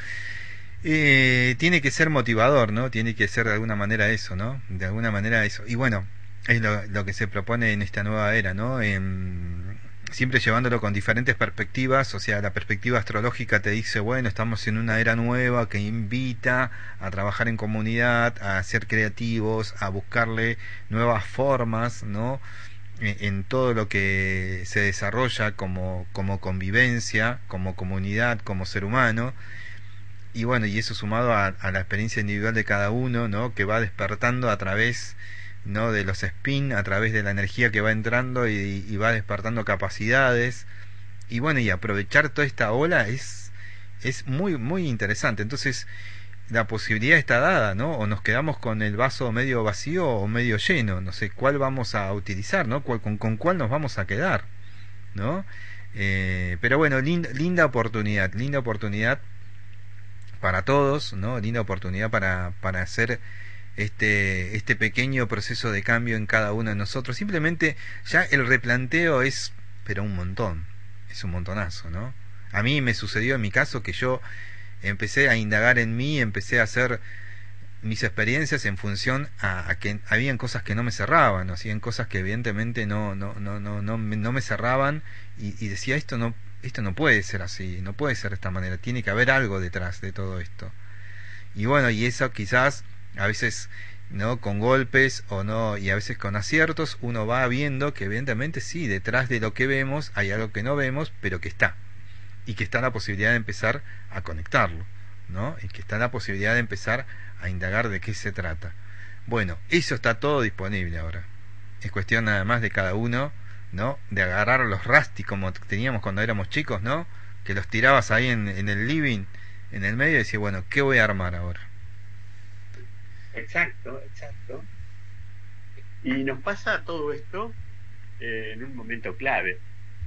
Eh, tiene que ser motivador, ¿no? Tiene que ser de alguna manera eso, ¿no? De alguna manera eso. Y bueno, es lo, que se propone en esta nueva era, ¿no? Em, siempre llevándolo con diferentes perspectivas, o sea, la perspectiva astrológica te dice, bueno, estamos en una era nueva que invita a trabajar en comunidad, a ser creativos, a buscarle nuevas formas, ¿no? en en todo lo que se desarrolla como, como convivencia, como comunidad, como ser humano. Y bueno, y eso sumado a, la experiencia individual de cada uno, ¿no? Que va despertando a través, ¿no? De los spin, a través de la energía que va entrando y, va despertando capacidades. Y bueno, y aprovechar toda esta ola es, es muy, muy interesante. Entonces, la posibilidad está dada, ¿no? O nos quedamos con el vaso medio vacío o medio lleno, no sé cuál vamos a utilizar, ¿no? Con, con cuál nos vamos a quedar, ¿no? Eh, pero bueno, linda, linda oportunidad, linda oportunidad para todos, ¿no? Linda oportunidad para, para hacer este, este pequeño proceso de cambio en cada uno de nosotros. Simplemente ya el replanteo es, pero un montón, es un montonazo, ¿no? A mí me sucedió en mi caso que yo empecé a indagar en mí, empecé a hacer mis experiencias en función a, que habían cosas que no me cerraban, hacían cosas que evidentemente no no no no no no me cerraban y, y decía esto no esto no puede ser así, no puede ser de esta manera, tiene que haber algo detrás de todo esto. Y bueno, y eso quizás a veces no con golpes o no y a veces con aciertos uno va viendo que evidentemente sí, detrás de lo que vemos hay algo que no vemos, pero que está y que está la posibilidad de empezar a conectarlo, ¿no? Y que está la posibilidad de empezar a indagar de qué se trata. Bueno, eso está todo disponible ahora. Es cuestión nada más de cada uno, ¿no? De agarrar los rasti como teníamos cuando éramos chicos, ¿no? Que los tirabas ahí en, en el living, en el medio, y decías, bueno, ¿qué voy a armar ahora? Exacto, exacto. Y nos pasa todo esto eh, en un momento clave.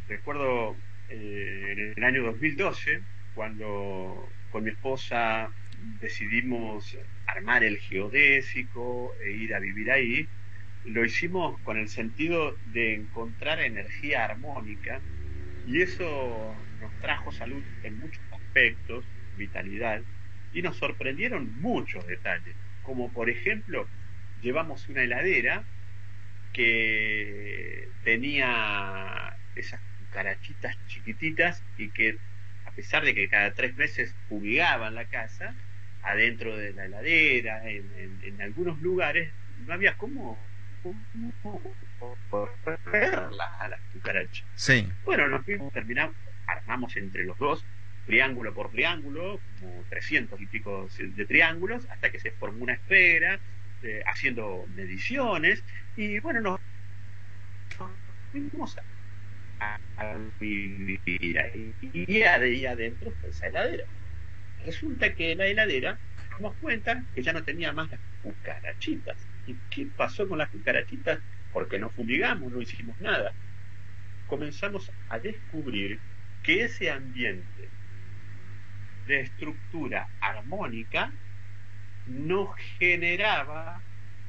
Recuerdo eh, en el año 2012, cuando con mi esposa decidimos armar el geodésico e ir a vivir ahí, lo hicimos con el sentido de encontrar energía armónica y eso nos trajo salud en muchos aspectos, vitalidad, y nos sorprendieron muchos detalles, como por ejemplo, llevamos una heladera que tenía esas cucarachitas chiquititas y que a pesar de que cada tres meses fumigaban la casa, adentro de la heladera, en, en, en algunos lugares, no había cómo, verlas a las cucarachas. Sí. Bueno, nos terminamos, armamos entre los dos, triángulo por triángulo, como 300 y pico de triángulos, hasta que se formó una esfera, eh, haciendo mediciones, y bueno, nos, fuimos a, a vivir ahí, y adentro fue esa heladera. Resulta que la heladera nos dimos cuenta que ya no tenía más las cucarachitas. ¿Y qué pasó con las cucarachitas? Porque no fumigamos, no hicimos nada. Comenzamos a descubrir que ese ambiente de estructura armónica no generaba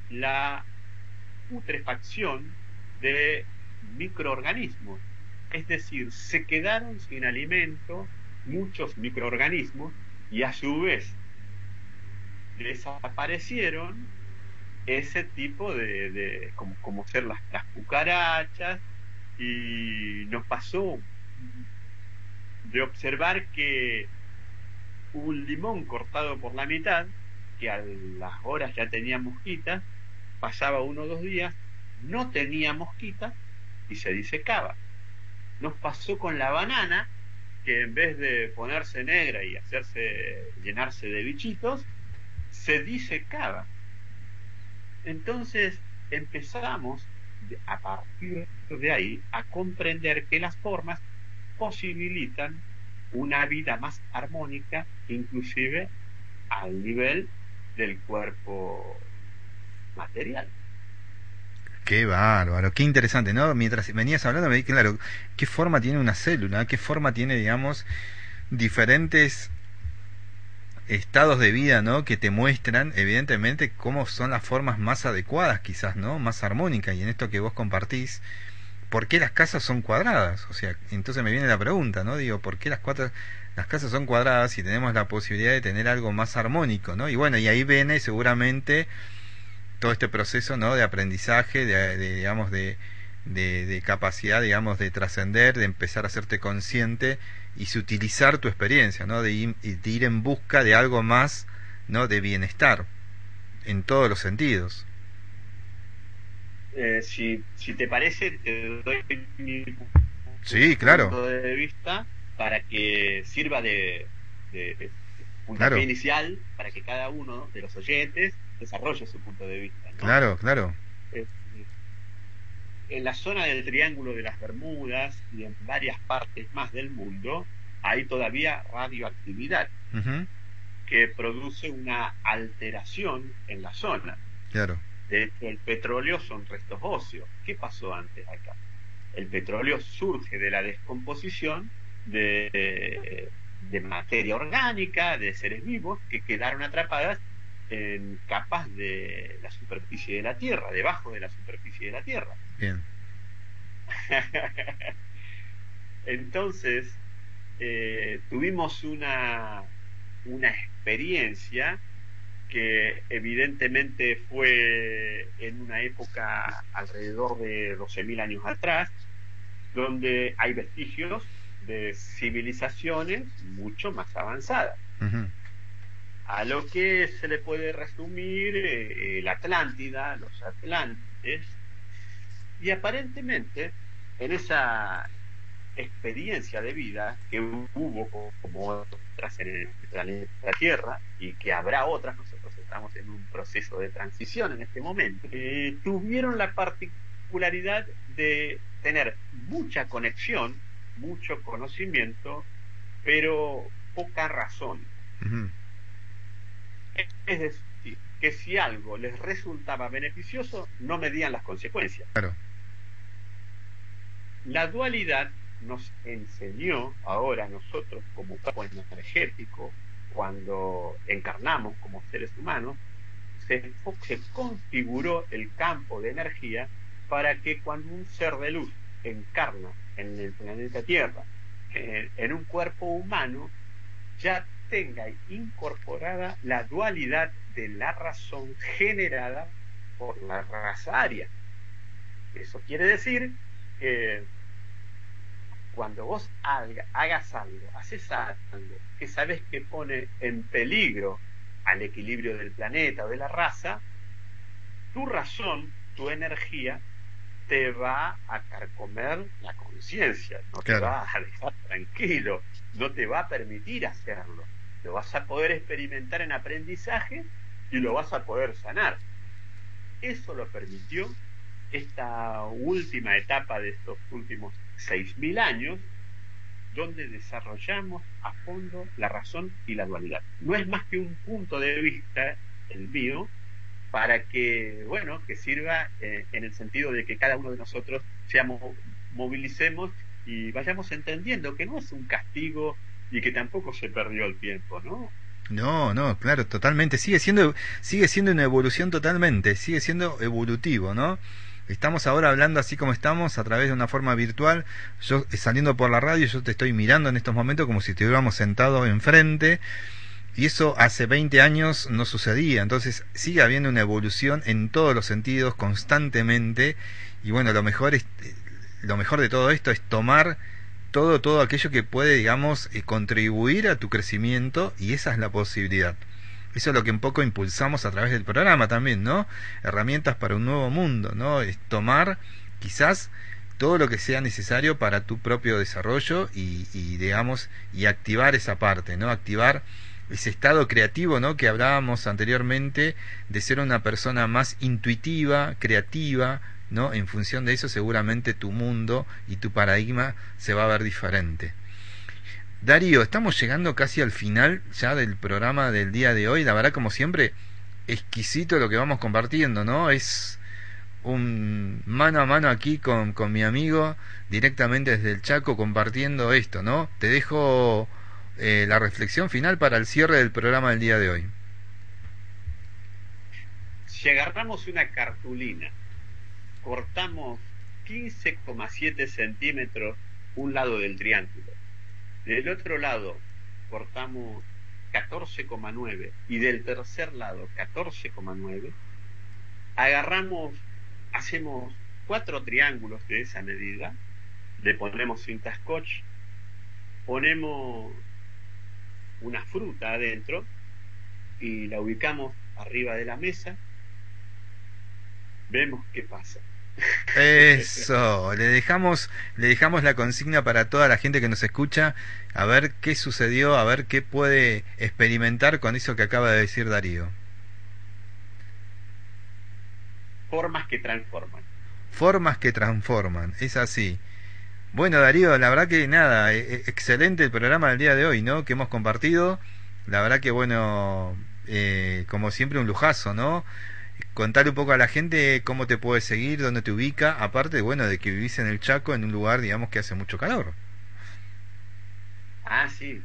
la putrefacción de microorganismos. Es decir, se quedaron sin alimento muchos microorganismos y a su vez desaparecieron ese tipo de, de como, ser las, las, cucarachas y nos pasó de observar que un limón cortado por la mitad, que a las horas ya tenía mosquitas, pasaba uno o dos días, no tenía mosquitas y se disecaba. Nos pasó con la banana, que en vez de ponerse negra y hacerse llenarse de bichitos, se disecaba. Entonces empezamos a partir de ahí a comprender que las formas posibilitan una vida más armónica, inclusive al nivel del cuerpo material. Qué bárbaro, qué interesante, ¿no? Mientras venías hablando me di claro, qué forma tiene una célula, qué forma tiene, digamos, diferentes estados de vida, ¿no? Que te muestran, evidentemente, cómo son las formas más adecuadas, quizás, ¿no? Más armónicas. Y en esto que vos compartís, ¿por qué las casas son cuadradas? O sea, entonces me viene la pregunta, ¿no? Digo, ¿por qué las cuatro, las casas son cuadradas y tenemos la posibilidad de tener algo más armónico, ¿no? Y bueno, y ahí viene seguramente todo este proceso, ¿no? De aprendizaje, de, digamos, de, de, de capacidad, digamos, de trascender, de empezar a hacerte consciente y utilizar tu experiencia, ¿no? De ir, de ir en busca de algo más, ¿no? De bienestar, en todos los sentidos. Eh, si, si te parece, te doy mi sí, claro. punto de vista para que sirva de, de, punto inicial para que cada uno de los oyentes desarrolle su punto de vista. Claro, claro. Eh, en la zona del Triángulo de las Bermudas y en varias partes más del mundo hay todavía radioactividad que produce una alteración en la zona. Claro. De hecho, el petróleo son restos óseos. ¿Qué pasó antes acá? El petróleo surge de la descomposición de, de materia orgánica, de seres vivos que quedaron atrapadas en capas de la superficie de la Tierra, debajo de la superficie de la Tierra. Bien. [laughs] Entonces, eh, tuvimos una, una experiencia que evidentemente fue en una época alrededor de 12.000 años atrás, donde hay vestigios de civilizaciones mucho más avanzadas. A lo que se le puede resumir eh, la Atlántida, los Atlantes, y aparentemente, en esa experiencia de vida que hubo como otras en el planeta Tierra y que habrá otras, nosotros estamos en un proceso de transición en este momento, eh, tuvieron la particularidad de tener mucha conexión, mucho conocimiento, pero poca razón. Es decir, que si algo les resultaba beneficioso, no medían las consecuencias. Claro. La dualidad nos enseñó ahora nosotros como cuerpo energético, cuando encarnamos como seres humanos, se, configuró el campo de energía para que cuando un ser de luz encarna en el planeta Tierra, en, en un cuerpo humano, ya tenga incorporada la dualidad de la razón generada por la raza aria. Eso quiere decir que cuando vos hagas algo, haces algo que sabes que pone en peligro al equilibrio del planeta o de la raza, tu razón, tu energía, te va a carcomer la conciencia, no te va a dejar tranquilo, no te va a permitir hacerlo. Lo vas a poder experimentar en aprendizaje y lo vas a poder sanar. Eso lo permitió esta última etapa de estos últimos 6.000 años, donde desarrollamos a fondo la razón y la dualidad. No es más que un punto de vista, el mío, para que, bueno, que sirva eh, en el sentido de que cada uno de nosotros seamos, movilicemos y vayamos entendiendo que no es un castigo y que tampoco se perdió el tiempo, ¿no? No, no, claro, totalmente. Sigue siendo, sigue siendo una evolución totalmente, sigue siendo evolutivo, ¿no? Estamos ahora hablando así como estamos, a través de una forma virtual. Yo eh, saliendo por la radio, yo te estoy mirando en estos momentos como si estuviéramos sentados enfrente. Y eso hace 20 años no sucedía. Entonces sigue habiendo una evolución en todos los sentidos constantemente. Y bueno, lo mejor, es, lo mejor de todo esto es tomar todo, todo aquello que puede, digamos, eh, contribuir a tu crecimiento y esa es la posibilidad. Eso es lo que un poco impulsamos a través del programa también, ¿no? Herramientas para un nuevo mundo, ¿no? Es tomar quizás todo lo que sea necesario para tu propio desarrollo y, y digamos, y activar esa parte, ¿no? Activar ese estado creativo, ¿no? Que hablábamos anteriormente de ser una persona más intuitiva, creativa, ¿no? En función de eso seguramente tu mundo y tu paradigma se va a ver diferente. Darío, estamos llegando casi al final ya del programa del día de hoy. La verdad, como siempre, exquisito lo que vamos compartiendo, ¿no? Es un mano a mano aquí con, con mi amigo, directamente desde el Chaco, compartiendo esto, ¿no? Te dejo eh, la reflexión final para el cierre del programa del día de hoy. Si agarramos una cartulina cortamos 15,7 centímetros un lado del triángulo. Del otro lado cortamos 14,9 y del tercer lado 14,9. Agarramos, hacemos cuatro triángulos de esa medida, le ponemos cinta scotch, ponemos una fruta adentro y la ubicamos arriba de la mesa, vemos qué pasa. Eso, le dejamos, le dejamos la consigna para toda la gente que nos escucha, a ver qué sucedió, a ver qué puede experimentar con eso que acaba de decir Darío. Formas que transforman. Formas que transforman, es así. Bueno, Darío, la verdad que nada, e, e, excelente el programa del día de hoy, ¿no? Que hemos compartido. La verdad que bueno, eh, como siempre un lujazo, ¿no? Contarle un poco a la gente cómo te puede seguir, dónde te ubica, aparte, bueno, de que vivís en el Chaco, en un lugar, digamos, que hace mucho calor. Ah, sí.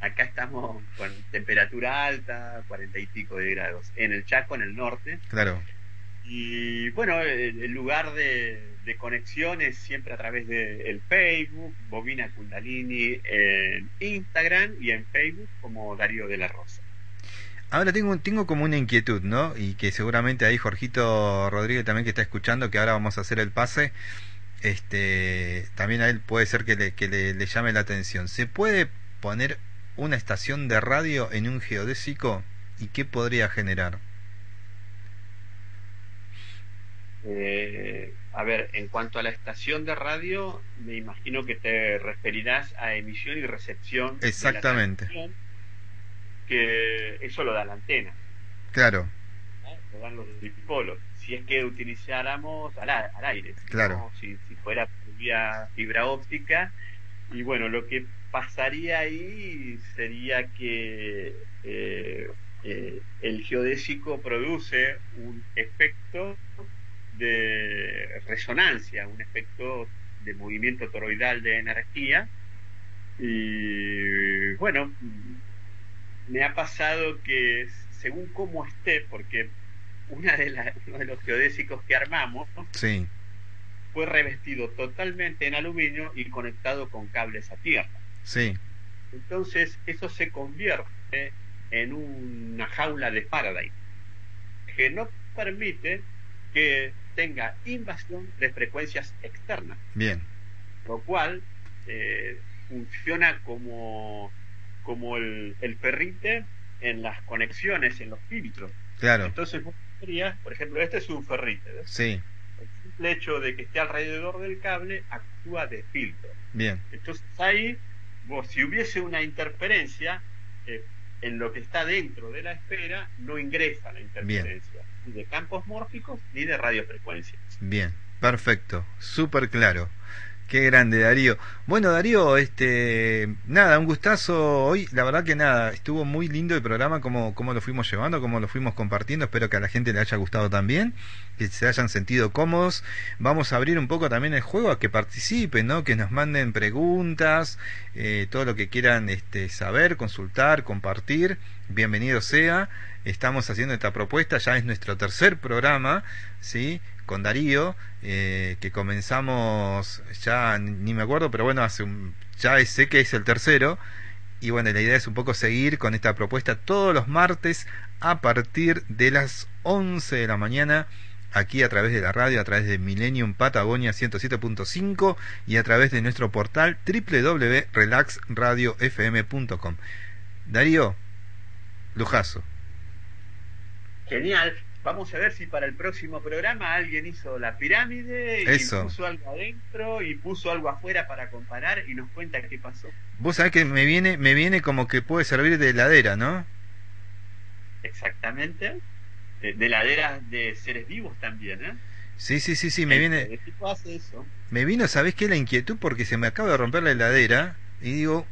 Acá estamos con temperatura alta, cuarenta y pico de grados. En el Chaco, en el norte. Claro. Y bueno, el, lugar de, conexión es siempre a través del el Facebook, Bobina Kundalini en Instagram y en Facebook como Darío de la Rosa. Ahora tengo, tengo como una inquietud, ¿no? Y que seguramente ahí Jorgito Rodríguez también que está escuchando, que ahora vamos a hacer el pase, este, también a él puede ser que le, que le, llame la atención. ¿Se puede poner una estación de radio en un geodésico y qué podría generar? Eh, a ver, en cuanto a la estación de radio, me imagino que te referirás a emisión y recepción. Exactamente que eso lo da la antena. Claro. Lo dan los dipolos. Si es que utilizáramos al, al aire. Claro. Si, si, fuera vía fibra óptica. Y bueno, lo que pasaría ahí sería que eh, eh, el geodésico produce un efecto de resonancia, un efecto de movimiento toroidal de energía. Y bueno, me ha pasado que según cómo esté, porque una de uno de los geodésicos que armamos sí. fue revestido totalmente en aluminio y conectado con cables a tierra. Sí. Entonces eso se convierte en una jaula de Faraday que no permite que tenga invasión de frecuencias externas. Bien. Lo cual eh, funciona como como el, el ferrite en las conexiones, en los filtros. Claro. Entonces vos por ejemplo, este es un ferrite. Sí. El simple hecho de que esté alrededor del cable actúa de filtro. Bien. Entonces ahí, vos, si hubiese una interferencia eh, en lo que está dentro de la esfera, no ingresa la interferencia. Ni de campos mórficos ni de radiofrecuencias. Bien, perfecto, súper claro. Qué grande, Darío. Bueno, Darío, este, nada, un gustazo hoy. La verdad que nada, estuvo muy lindo el programa, como, lo fuimos llevando, como lo fuimos compartiendo. Espero que a la gente le haya gustado también, que se hayan sentido cómodos. Vamos a abrir un poco también el juego a que participen, ¿no? Que nos manden preguntas, eh, todo lo que quieran este, saber, consultar, compartir. Bienvenido sea. Estamos haciendo esta propuesta, ya es nuestro tercer programa, ¿sí? Con Darío, eh, que comenzamos ya, ni me acuerdo, pero bueno, hace un, ya sé que es el tercero. Y bueno, la idea es un poco seguir con esta propuesta todos los martes a partir de las 11 de la mañana aquí a través de la radio, a través de Millennium Patagonia 107.5 y a través de nuestro portal www.relaxradiofm.com. Darío, lujazo. Genial. Vamos a ver si para el próximo programa alguien hizo la pirámide y puso algo adentro y puso algo afuera para comparar y nos cuenta qué pasó. Vos sabés que me viene, me viene como que puede servir de heladera, ¿no? Exactamente. De, heladera de seres vivos también, ¿eh? Sí, sí, sí, sí, me viene... ¿Qué tipo hace eso? Me vino, ¿sabés qué? La inquietud porque se me acaba de romper la heladera y digo,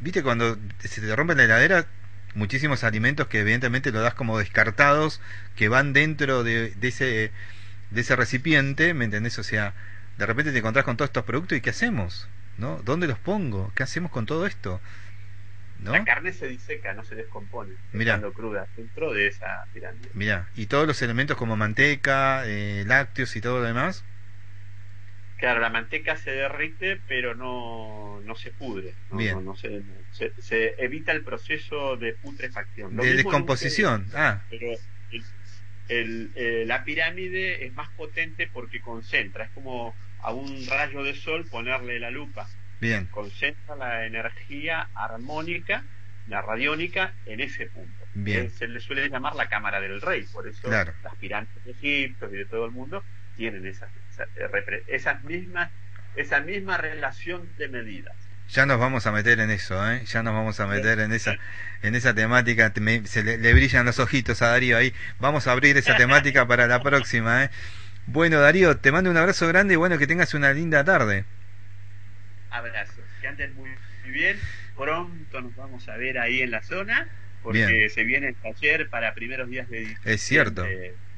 viste cuando se te rompe la heladera muchísimos alimentos que evidentemente lo das como descartados, que van dentro de, ese, de ese recipiente, ¿me entendés? O sea, de repente te encontrás con todos estos productos y ¿qué hacemos? ¿No? ¿Dónde los pongo? ¿Qué hacemos con todo esto? ¿No? La carne se diseca, no se descompone, mirando cruda dentro de esa pirámide. Mira, y todos los elementos como manteca, eh, lácteos y todo lo demás. Claro, la manteca se derrite, pero no, no se pudre. No, No, se, se, evita el proceso de putrefacción. de descomposición. ah. Pero el, eh, la pirámide es más potente porque concentra. Es como a un rayo de sol ponerle la lupa. Bien. Concentra la energía armónica, la radiónica, en ese punto. Bien. Eh, se le suele llamar la cámara del rey. Por eso las pirámides de Egipto y de todo el mundo tienen esas esa misma, esa misma relación de medidas. Ya nos vamos a meter en eso, ¿eh? Ya nos vamos a meter en esa, en esa temática. se le, brillan los ojitos a Darío ahí. Vamos a abrir esa temática para la próxima, ¿eh? Bueno, Darío, te mando un abrazo grande y bueno, que tengas una linda tarde. Abrazos, que anden muy, bien. Pronto nos vamos a ver ahí en la zona, porque se viene el taller para primeros días de diciembre. Es cierto.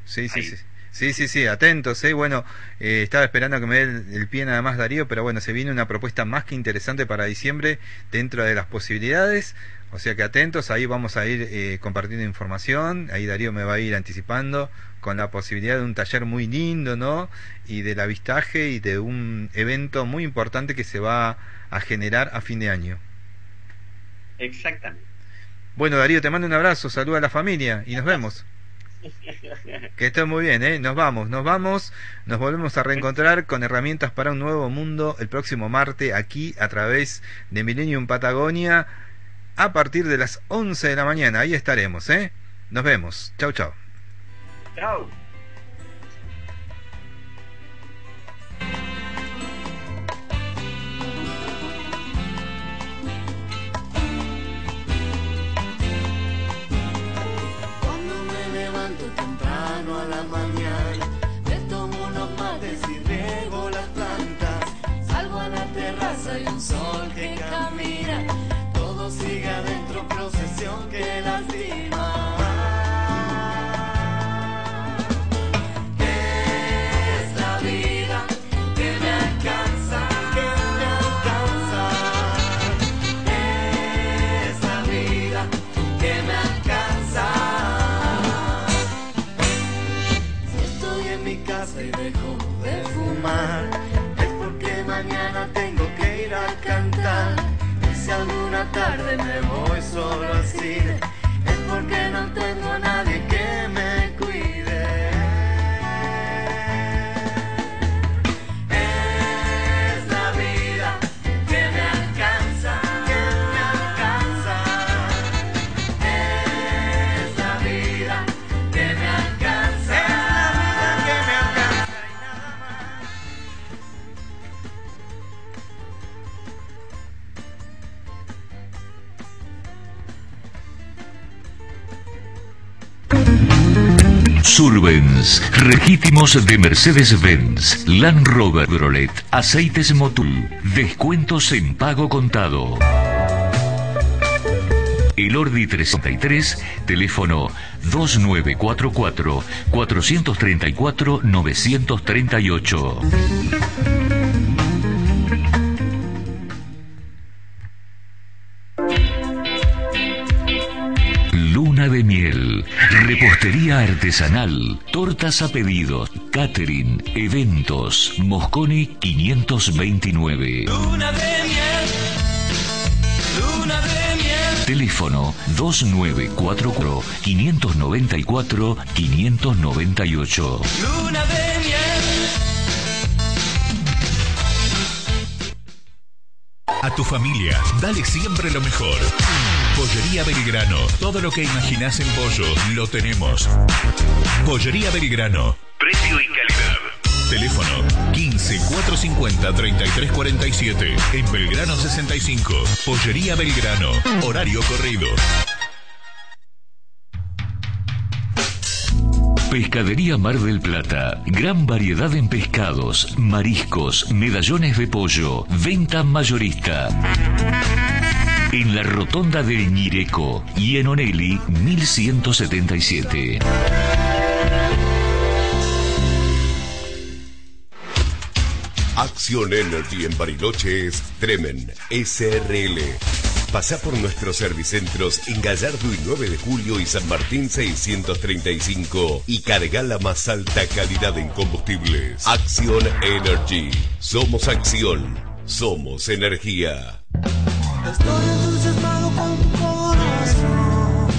Sí, sí, sí. Sí, sí, sí, atentos, ¿eh? Bueno, eh, estaba esperando que me dé el, pie nada más Darío, pero bueno, se viene una propuesta más que interesante para diciembre dentro de las posibilidades, o sea que atentos, ahí vamos a ir eh, compartiendo información, ahí Darío me va a ir anticipando con la posibilidad de un taller muy lindo, ¿no? Y del avistaje y de un evento muy importante que se va a generar a fin de año. Exactamente. Bueno, Darío, te mando un abrazo, saluda a la familia y nos vemos. Que esté muy bien, ¿eh? Nos vamos, nos vamos, nos volvemos a reencontrar con herramientas para un nuevo mundo el próximo martes aquí a través de Millennium Patagonia a partir de las 11 de la mañana. Ahí estaremos, ¿eh? Nos vemos. Chau, chau. Chau. mañana. Me tomo unos mates y riego las plantas. Salgo a la terraza y un sol que camina. Todo sigue adentro, procesión que las tira. Tarde me voy solo cine, es porque no tengo nadie Survens, legítimos de Mercedes-Benz, Land Rover Brolet, aceites Motul, descuentos en pago contado. El Ordi 333, teléfono 2944 434 938. Artesanal, tortas a pedido, catering, eventos, Mosconi 529. Luna de miel, luna de miel. Teléfono 2944 594 598. Luna tu familia, dale siempre lo mejor. Pollería Belgrano. Todo lo que imaginas en pollo, lo tenemos. Pollería Belgrano. Precio y calidad. Teléfono 15 450 3347 en Belgrano 65. Pollería Belgrano. Horario corrido. Pescadería Mar del Plata. Gran variedad en pescados, mariscos, medallones de pollo. Venta mayorista. En la rotonda de Ñireco y en Oneli 1177. Acción Energy en Bariloche es Tremen SRL. Pasa por nuestros servicentros en Gallardo y 9 de Julio y San Martín 635 y carga la más alta calidad en combustibles. Acción Energy. Somos acción. Somos energía.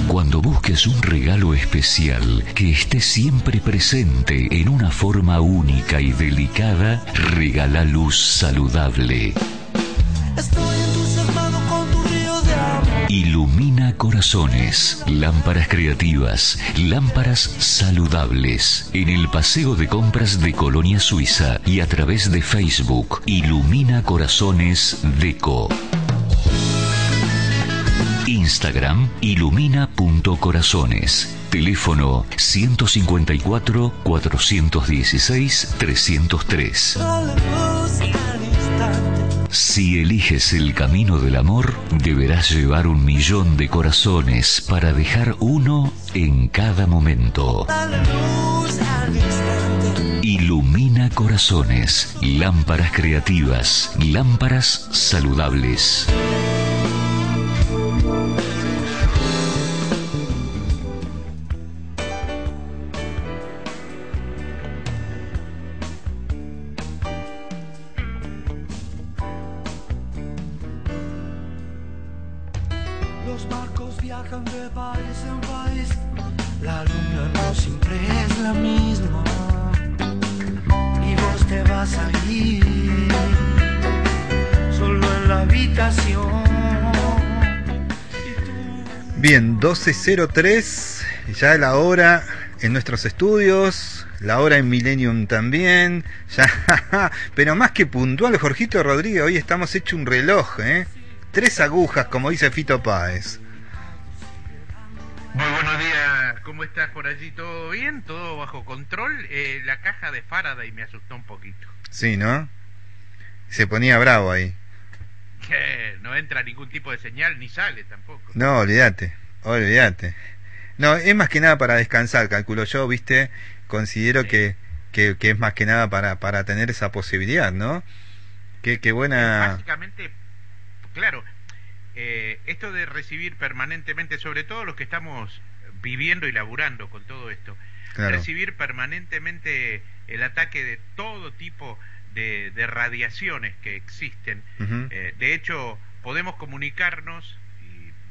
Cuando busques un regalo especial que esté siempre presente en una forma única y delicada, regala luz saludable. Corazones, lámparas creativas, lámparas saludables. En el paseo de compras de Colonia Suiza y a través de Facebook, Ilumina Corazones Deco. Instagram ilumina.corazones. Teléfono 154 416 303. Si eliges el camino del amor, deberás llevar un millón de corazones para dejar uno en cada momento. Ilumina corazones, lámparas creativas, lámparas saludables. 12.03, ya la hora en nuestros estudios, la hora en Millennium también, [laughs] ya, pero más que puntual, Jorgito Rodríguez, hoy estamos hecho un reloj, ¿eh? Tres agujas, como dice Fito Páez. Muy buenos días, ¿cómo estás por allí? ¿Todo bien? ¿Todo bajo control? Eh, la caja de Faraday me asustó un poquito. Sí, ¿no? Se ponía bravo ahí. [laughs] Que no entra ningún tipo de señal ni sale tampoco. No, olvídate, olvídate. No, es más que nada para descansar, calculo yo, ¿viste? Considero Sí. que, que, que es más que nada para, para tener esa posibilidad, ¿no? Qué, qué buena... Básicamente, claro, eh, esto de recibir permanentemente, sobre todo los que estamos viviendo y laburando con todo esto, Claro. recibir permanentemente el ataque de todo tipo de, de radiaciones que existen. Eh, de hecho, podemos comunicarnos,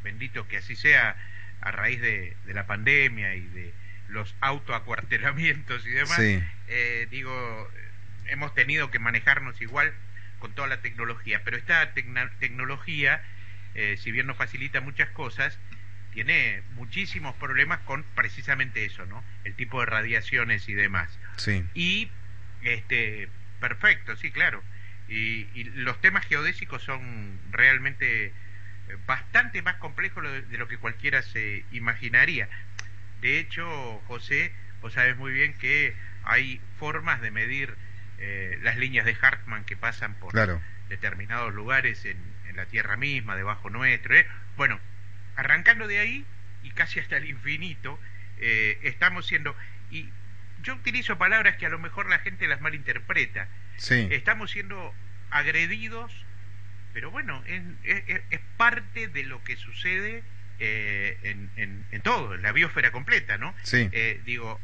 bendito que así sea, a raíz de, de la pandemia y de los autoacuartelamientos y demás, Sí. eh, digo, hemos tenido que manejarnos igual con toda la tecnología, pero esta tecna- tecnología, eh, si bien nos facilita muchas cosas, tiene muchísimos problemas con precisamente eso, ¿no? El tipo de radiaciones y demás. Sí. Y, este, perfecto, sí, claro. Y, y los temas geodésicos son realmente bastante más de, de lo que cualquiera se imaginaría. De hecho, José, vos sabes muy bien que hay formas de medir eh, las líneas de Hartmann que pasan por Claro. determinados lugares en, en la Tierra misma, debajo nuestro. ¿eh? Bueno, arrancando de ahí y casi hasta el infinito, eh, estamos siendo... Y yo utilizo palabras que a lo mejor la gente las malinterpreta. Sí. Estamos siendo agredidos, pero bueno, es, es- es parte de lo que sucede eh, en, en- en todo, en la biosfera completa, ¿no? Sí. Eh, digo,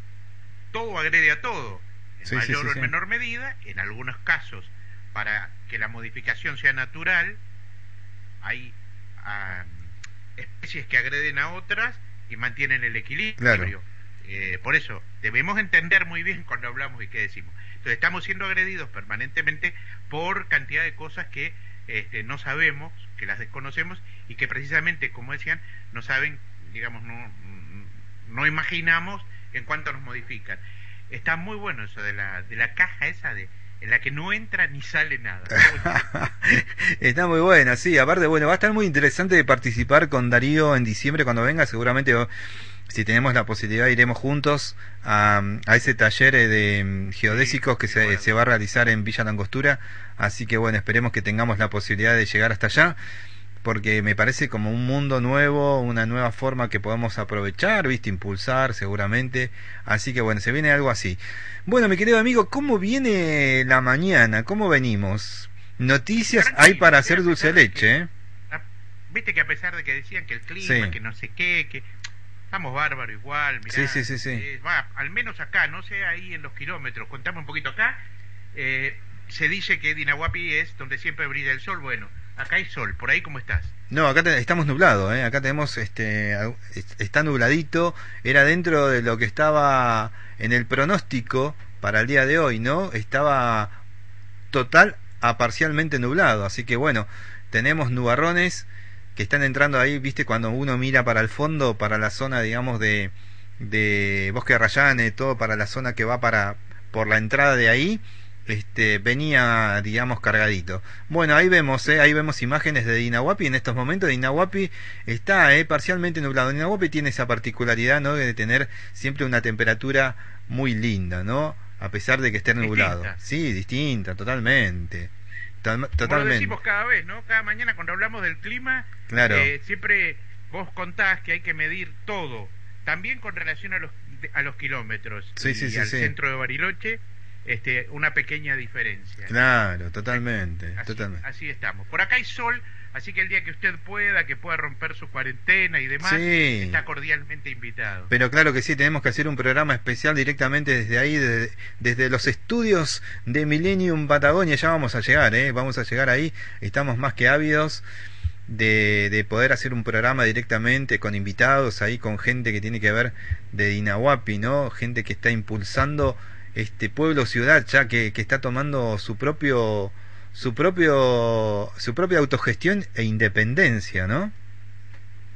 todo agrede a todo, en Sí, mayor sí, o en menor medida, en algunos casos, para que la modificación sea natural, hay especies que agreden a otras y mantienen el equilibrio. Claro. Eh, por eso, debemos entender muy bien cuando hablamos y qué decimos. Entonces, estamos siendo agredidos permanentemente por cantidad de cosas que este, no sabemos, que las desconocemos y que precisamente, como decían, no saben, digamos, no, no imaginamos en cuánto nos modifican. Está muy bueno eso de la, de la caja esa de en la que no entra ni sale nada. Está muy [laughs] buena, sí. Aparte, bueno, va a estar muy interesante participar con Darío en diciembre cuando venga. Seguramente, si tenemos la posibilidad, iremos juntos a, a ese taller eh, de mm, geodésicos que se, se va a realizar en Villa Langostura. Así que, bueno, esperemos que tengamos la posibilidad de llegar hasta allá porque me parece como un mundo nuevo, una nueva forma que podemos aprovechar, viste, impulsar seguramente. Así que bueno, se viene algo así. Bueno, mi querido amigo, ¿cómo viene la mañana? ¿Cómo venimos? Noticias hay para hacer dulce leche, ¿eh? Viste que a pesar de que decían que el clima, que no sé qué, que estamos bárbaros igual, mirá, sí, sí, sí, sí. Eh, va, al menos acá, no sé ahí en los kilómetros, contame un poquito acá, eh, se dice que Dinahuapi es donde siempre brilla el sol, bueno, acá hay sol, por ahí cómo estás. No, acá estamos nublados, ¿eh? acá tenemos, este, está nubladito, era dentro de lo que estaba en el pronóstico para el día de hoy, ¿no? Estaba total a parcialmente nublado, así que bueno, tenemos nubarrones que están entrando ahí, viste, cuando uno mira para el fondo, para la zona, digamos, de, de Bosque de Rayane, todo para la zona que va para por la entrada de ahí, este, venía, digamos, cargadito. Bueno, ahí vemos, eh, ahí vemos imágenes de Dinahuapi en estos momentos. Dinahuapi está eh, parcialmente nublado. Dinahuapi tiene esa particularidad, ¿no? De tener siempre una temperatura muy linda, ¿no? A pesar de que esté nublado. Sí, distinta, totalmente. Totalmente. Como lo decimos cada vez, ¿no? Cada mañana cuando hablamos del clima, claro. Eh, siempre vos contás que hay que medir todo, también con relación a los, a los kilómetros sí, y al centro de Bariloche este, una pequeña diferencia. Claro, totalmente así, totalmente. así estamos. Por acá hay sol, así que el día que usted pueda, que pueda romper su cuarentena y demás, está cordialmente invitado. Pero claro que sí, tenemos que hacer un programa especial directamente desde ahí, desde, los estudios de Millennium Patagonia. Ya vamos a llegar, ¿eh? vamos a llegar ahí. Estamos más que ávidos. De, de, poder hacer un programa directamente con invitados ahí, con gente que tiene que ver de Dinahuapi, ¿no? Gente que está impulsando este pueblo ciudad ya que, que está tomando su propio su propio su propia autogestión e independencia, ¿no?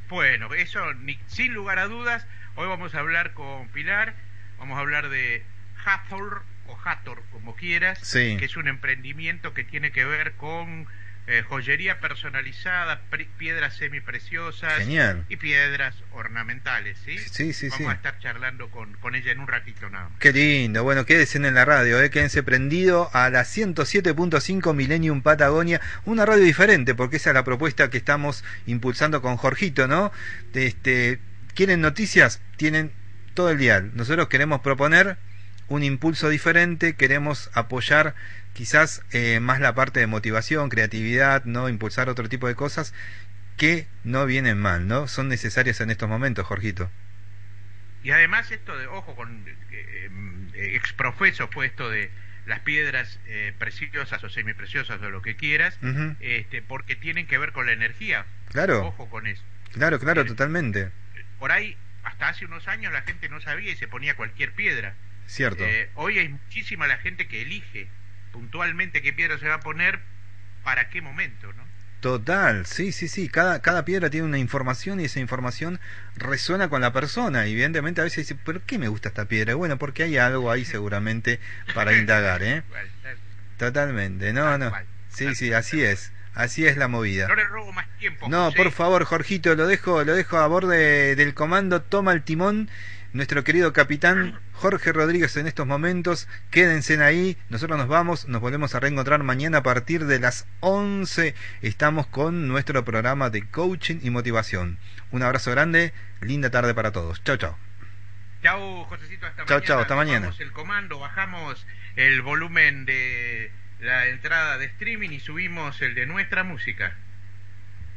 Bueno, eso sin lugar a dudas. Hoy vamos a hablar con Pilar, vamos a hablar de Hathor o Hathor, como quieras, que es un emprendimiento que tiene que ver con eh, joyería personalizada, piedras semipreciosas y piedras ornamentales, ¿sí? Sí, sí, Vamos a estar charlando con, con, ella en un ratito nada más. Qué lindo. Bueno, quédense en la radio, ¿eh? quédense prendido a la 107.5 Millennium Patagonia, una radio diferente, porque esa es la propuesta que estamos impulsando con Jorgito, ¿no? Este, ¿Quieren noticias? Tienen todo el día. Nosotros queremos proponer un impulso diferente, queremos apoyar quizás eh, más la parte de motivación, creatividad, no impulsar otro tipo de cosas que no vienen mal, ¿no? Son necesarias en estos momentos, Jorgito. Y además esto de, ojo, con eh, eh, exprofeso fue esto de las piedras preciosas o semipreciosas o lo que quieras, este, porque tienen que ver con la energía. Claro. Ojo con eso. Claro, claro, totalmente. Por ahí, hasta hace unos años la gente no sabía y se ponía cualquier piedra. Cierto. hoy hay muchísima la gente que elige puntualmente qué piedra se va a poner para qué momento, ¿no? Total, sí, sí, sí. Cada, cada piedra tiene una información y esa información resuena con la persona. Y evidentemente a veces dice, ¿por qué me gusta esta piedra? Bueno, porque hay algo ahí [laughs] seguramente para indagar, ¿eh? Totalmente, no, no. Sí, sí, así es. Así es la movida. No le robo más tiempo. No, por favor, Jorgito, lo dejo, lo dejo a borde del comando. Toma el timón nuestro querido capitán Jorge Rodríguez en estos momentos. Quédense ahí, nosotros nos vamos, nos volvemos a reencontrar mañana a partir de las 11. Estamos con nuestro programa de coaching y motivación. Un abrazo grande, linda tarde para todos. Chao, chao. Chao, Josecito, hasta chao, mañana. Chao, hasta mañana. el comando, bajamos el volumen de la entrada de streaming y subimos el de nuestra música.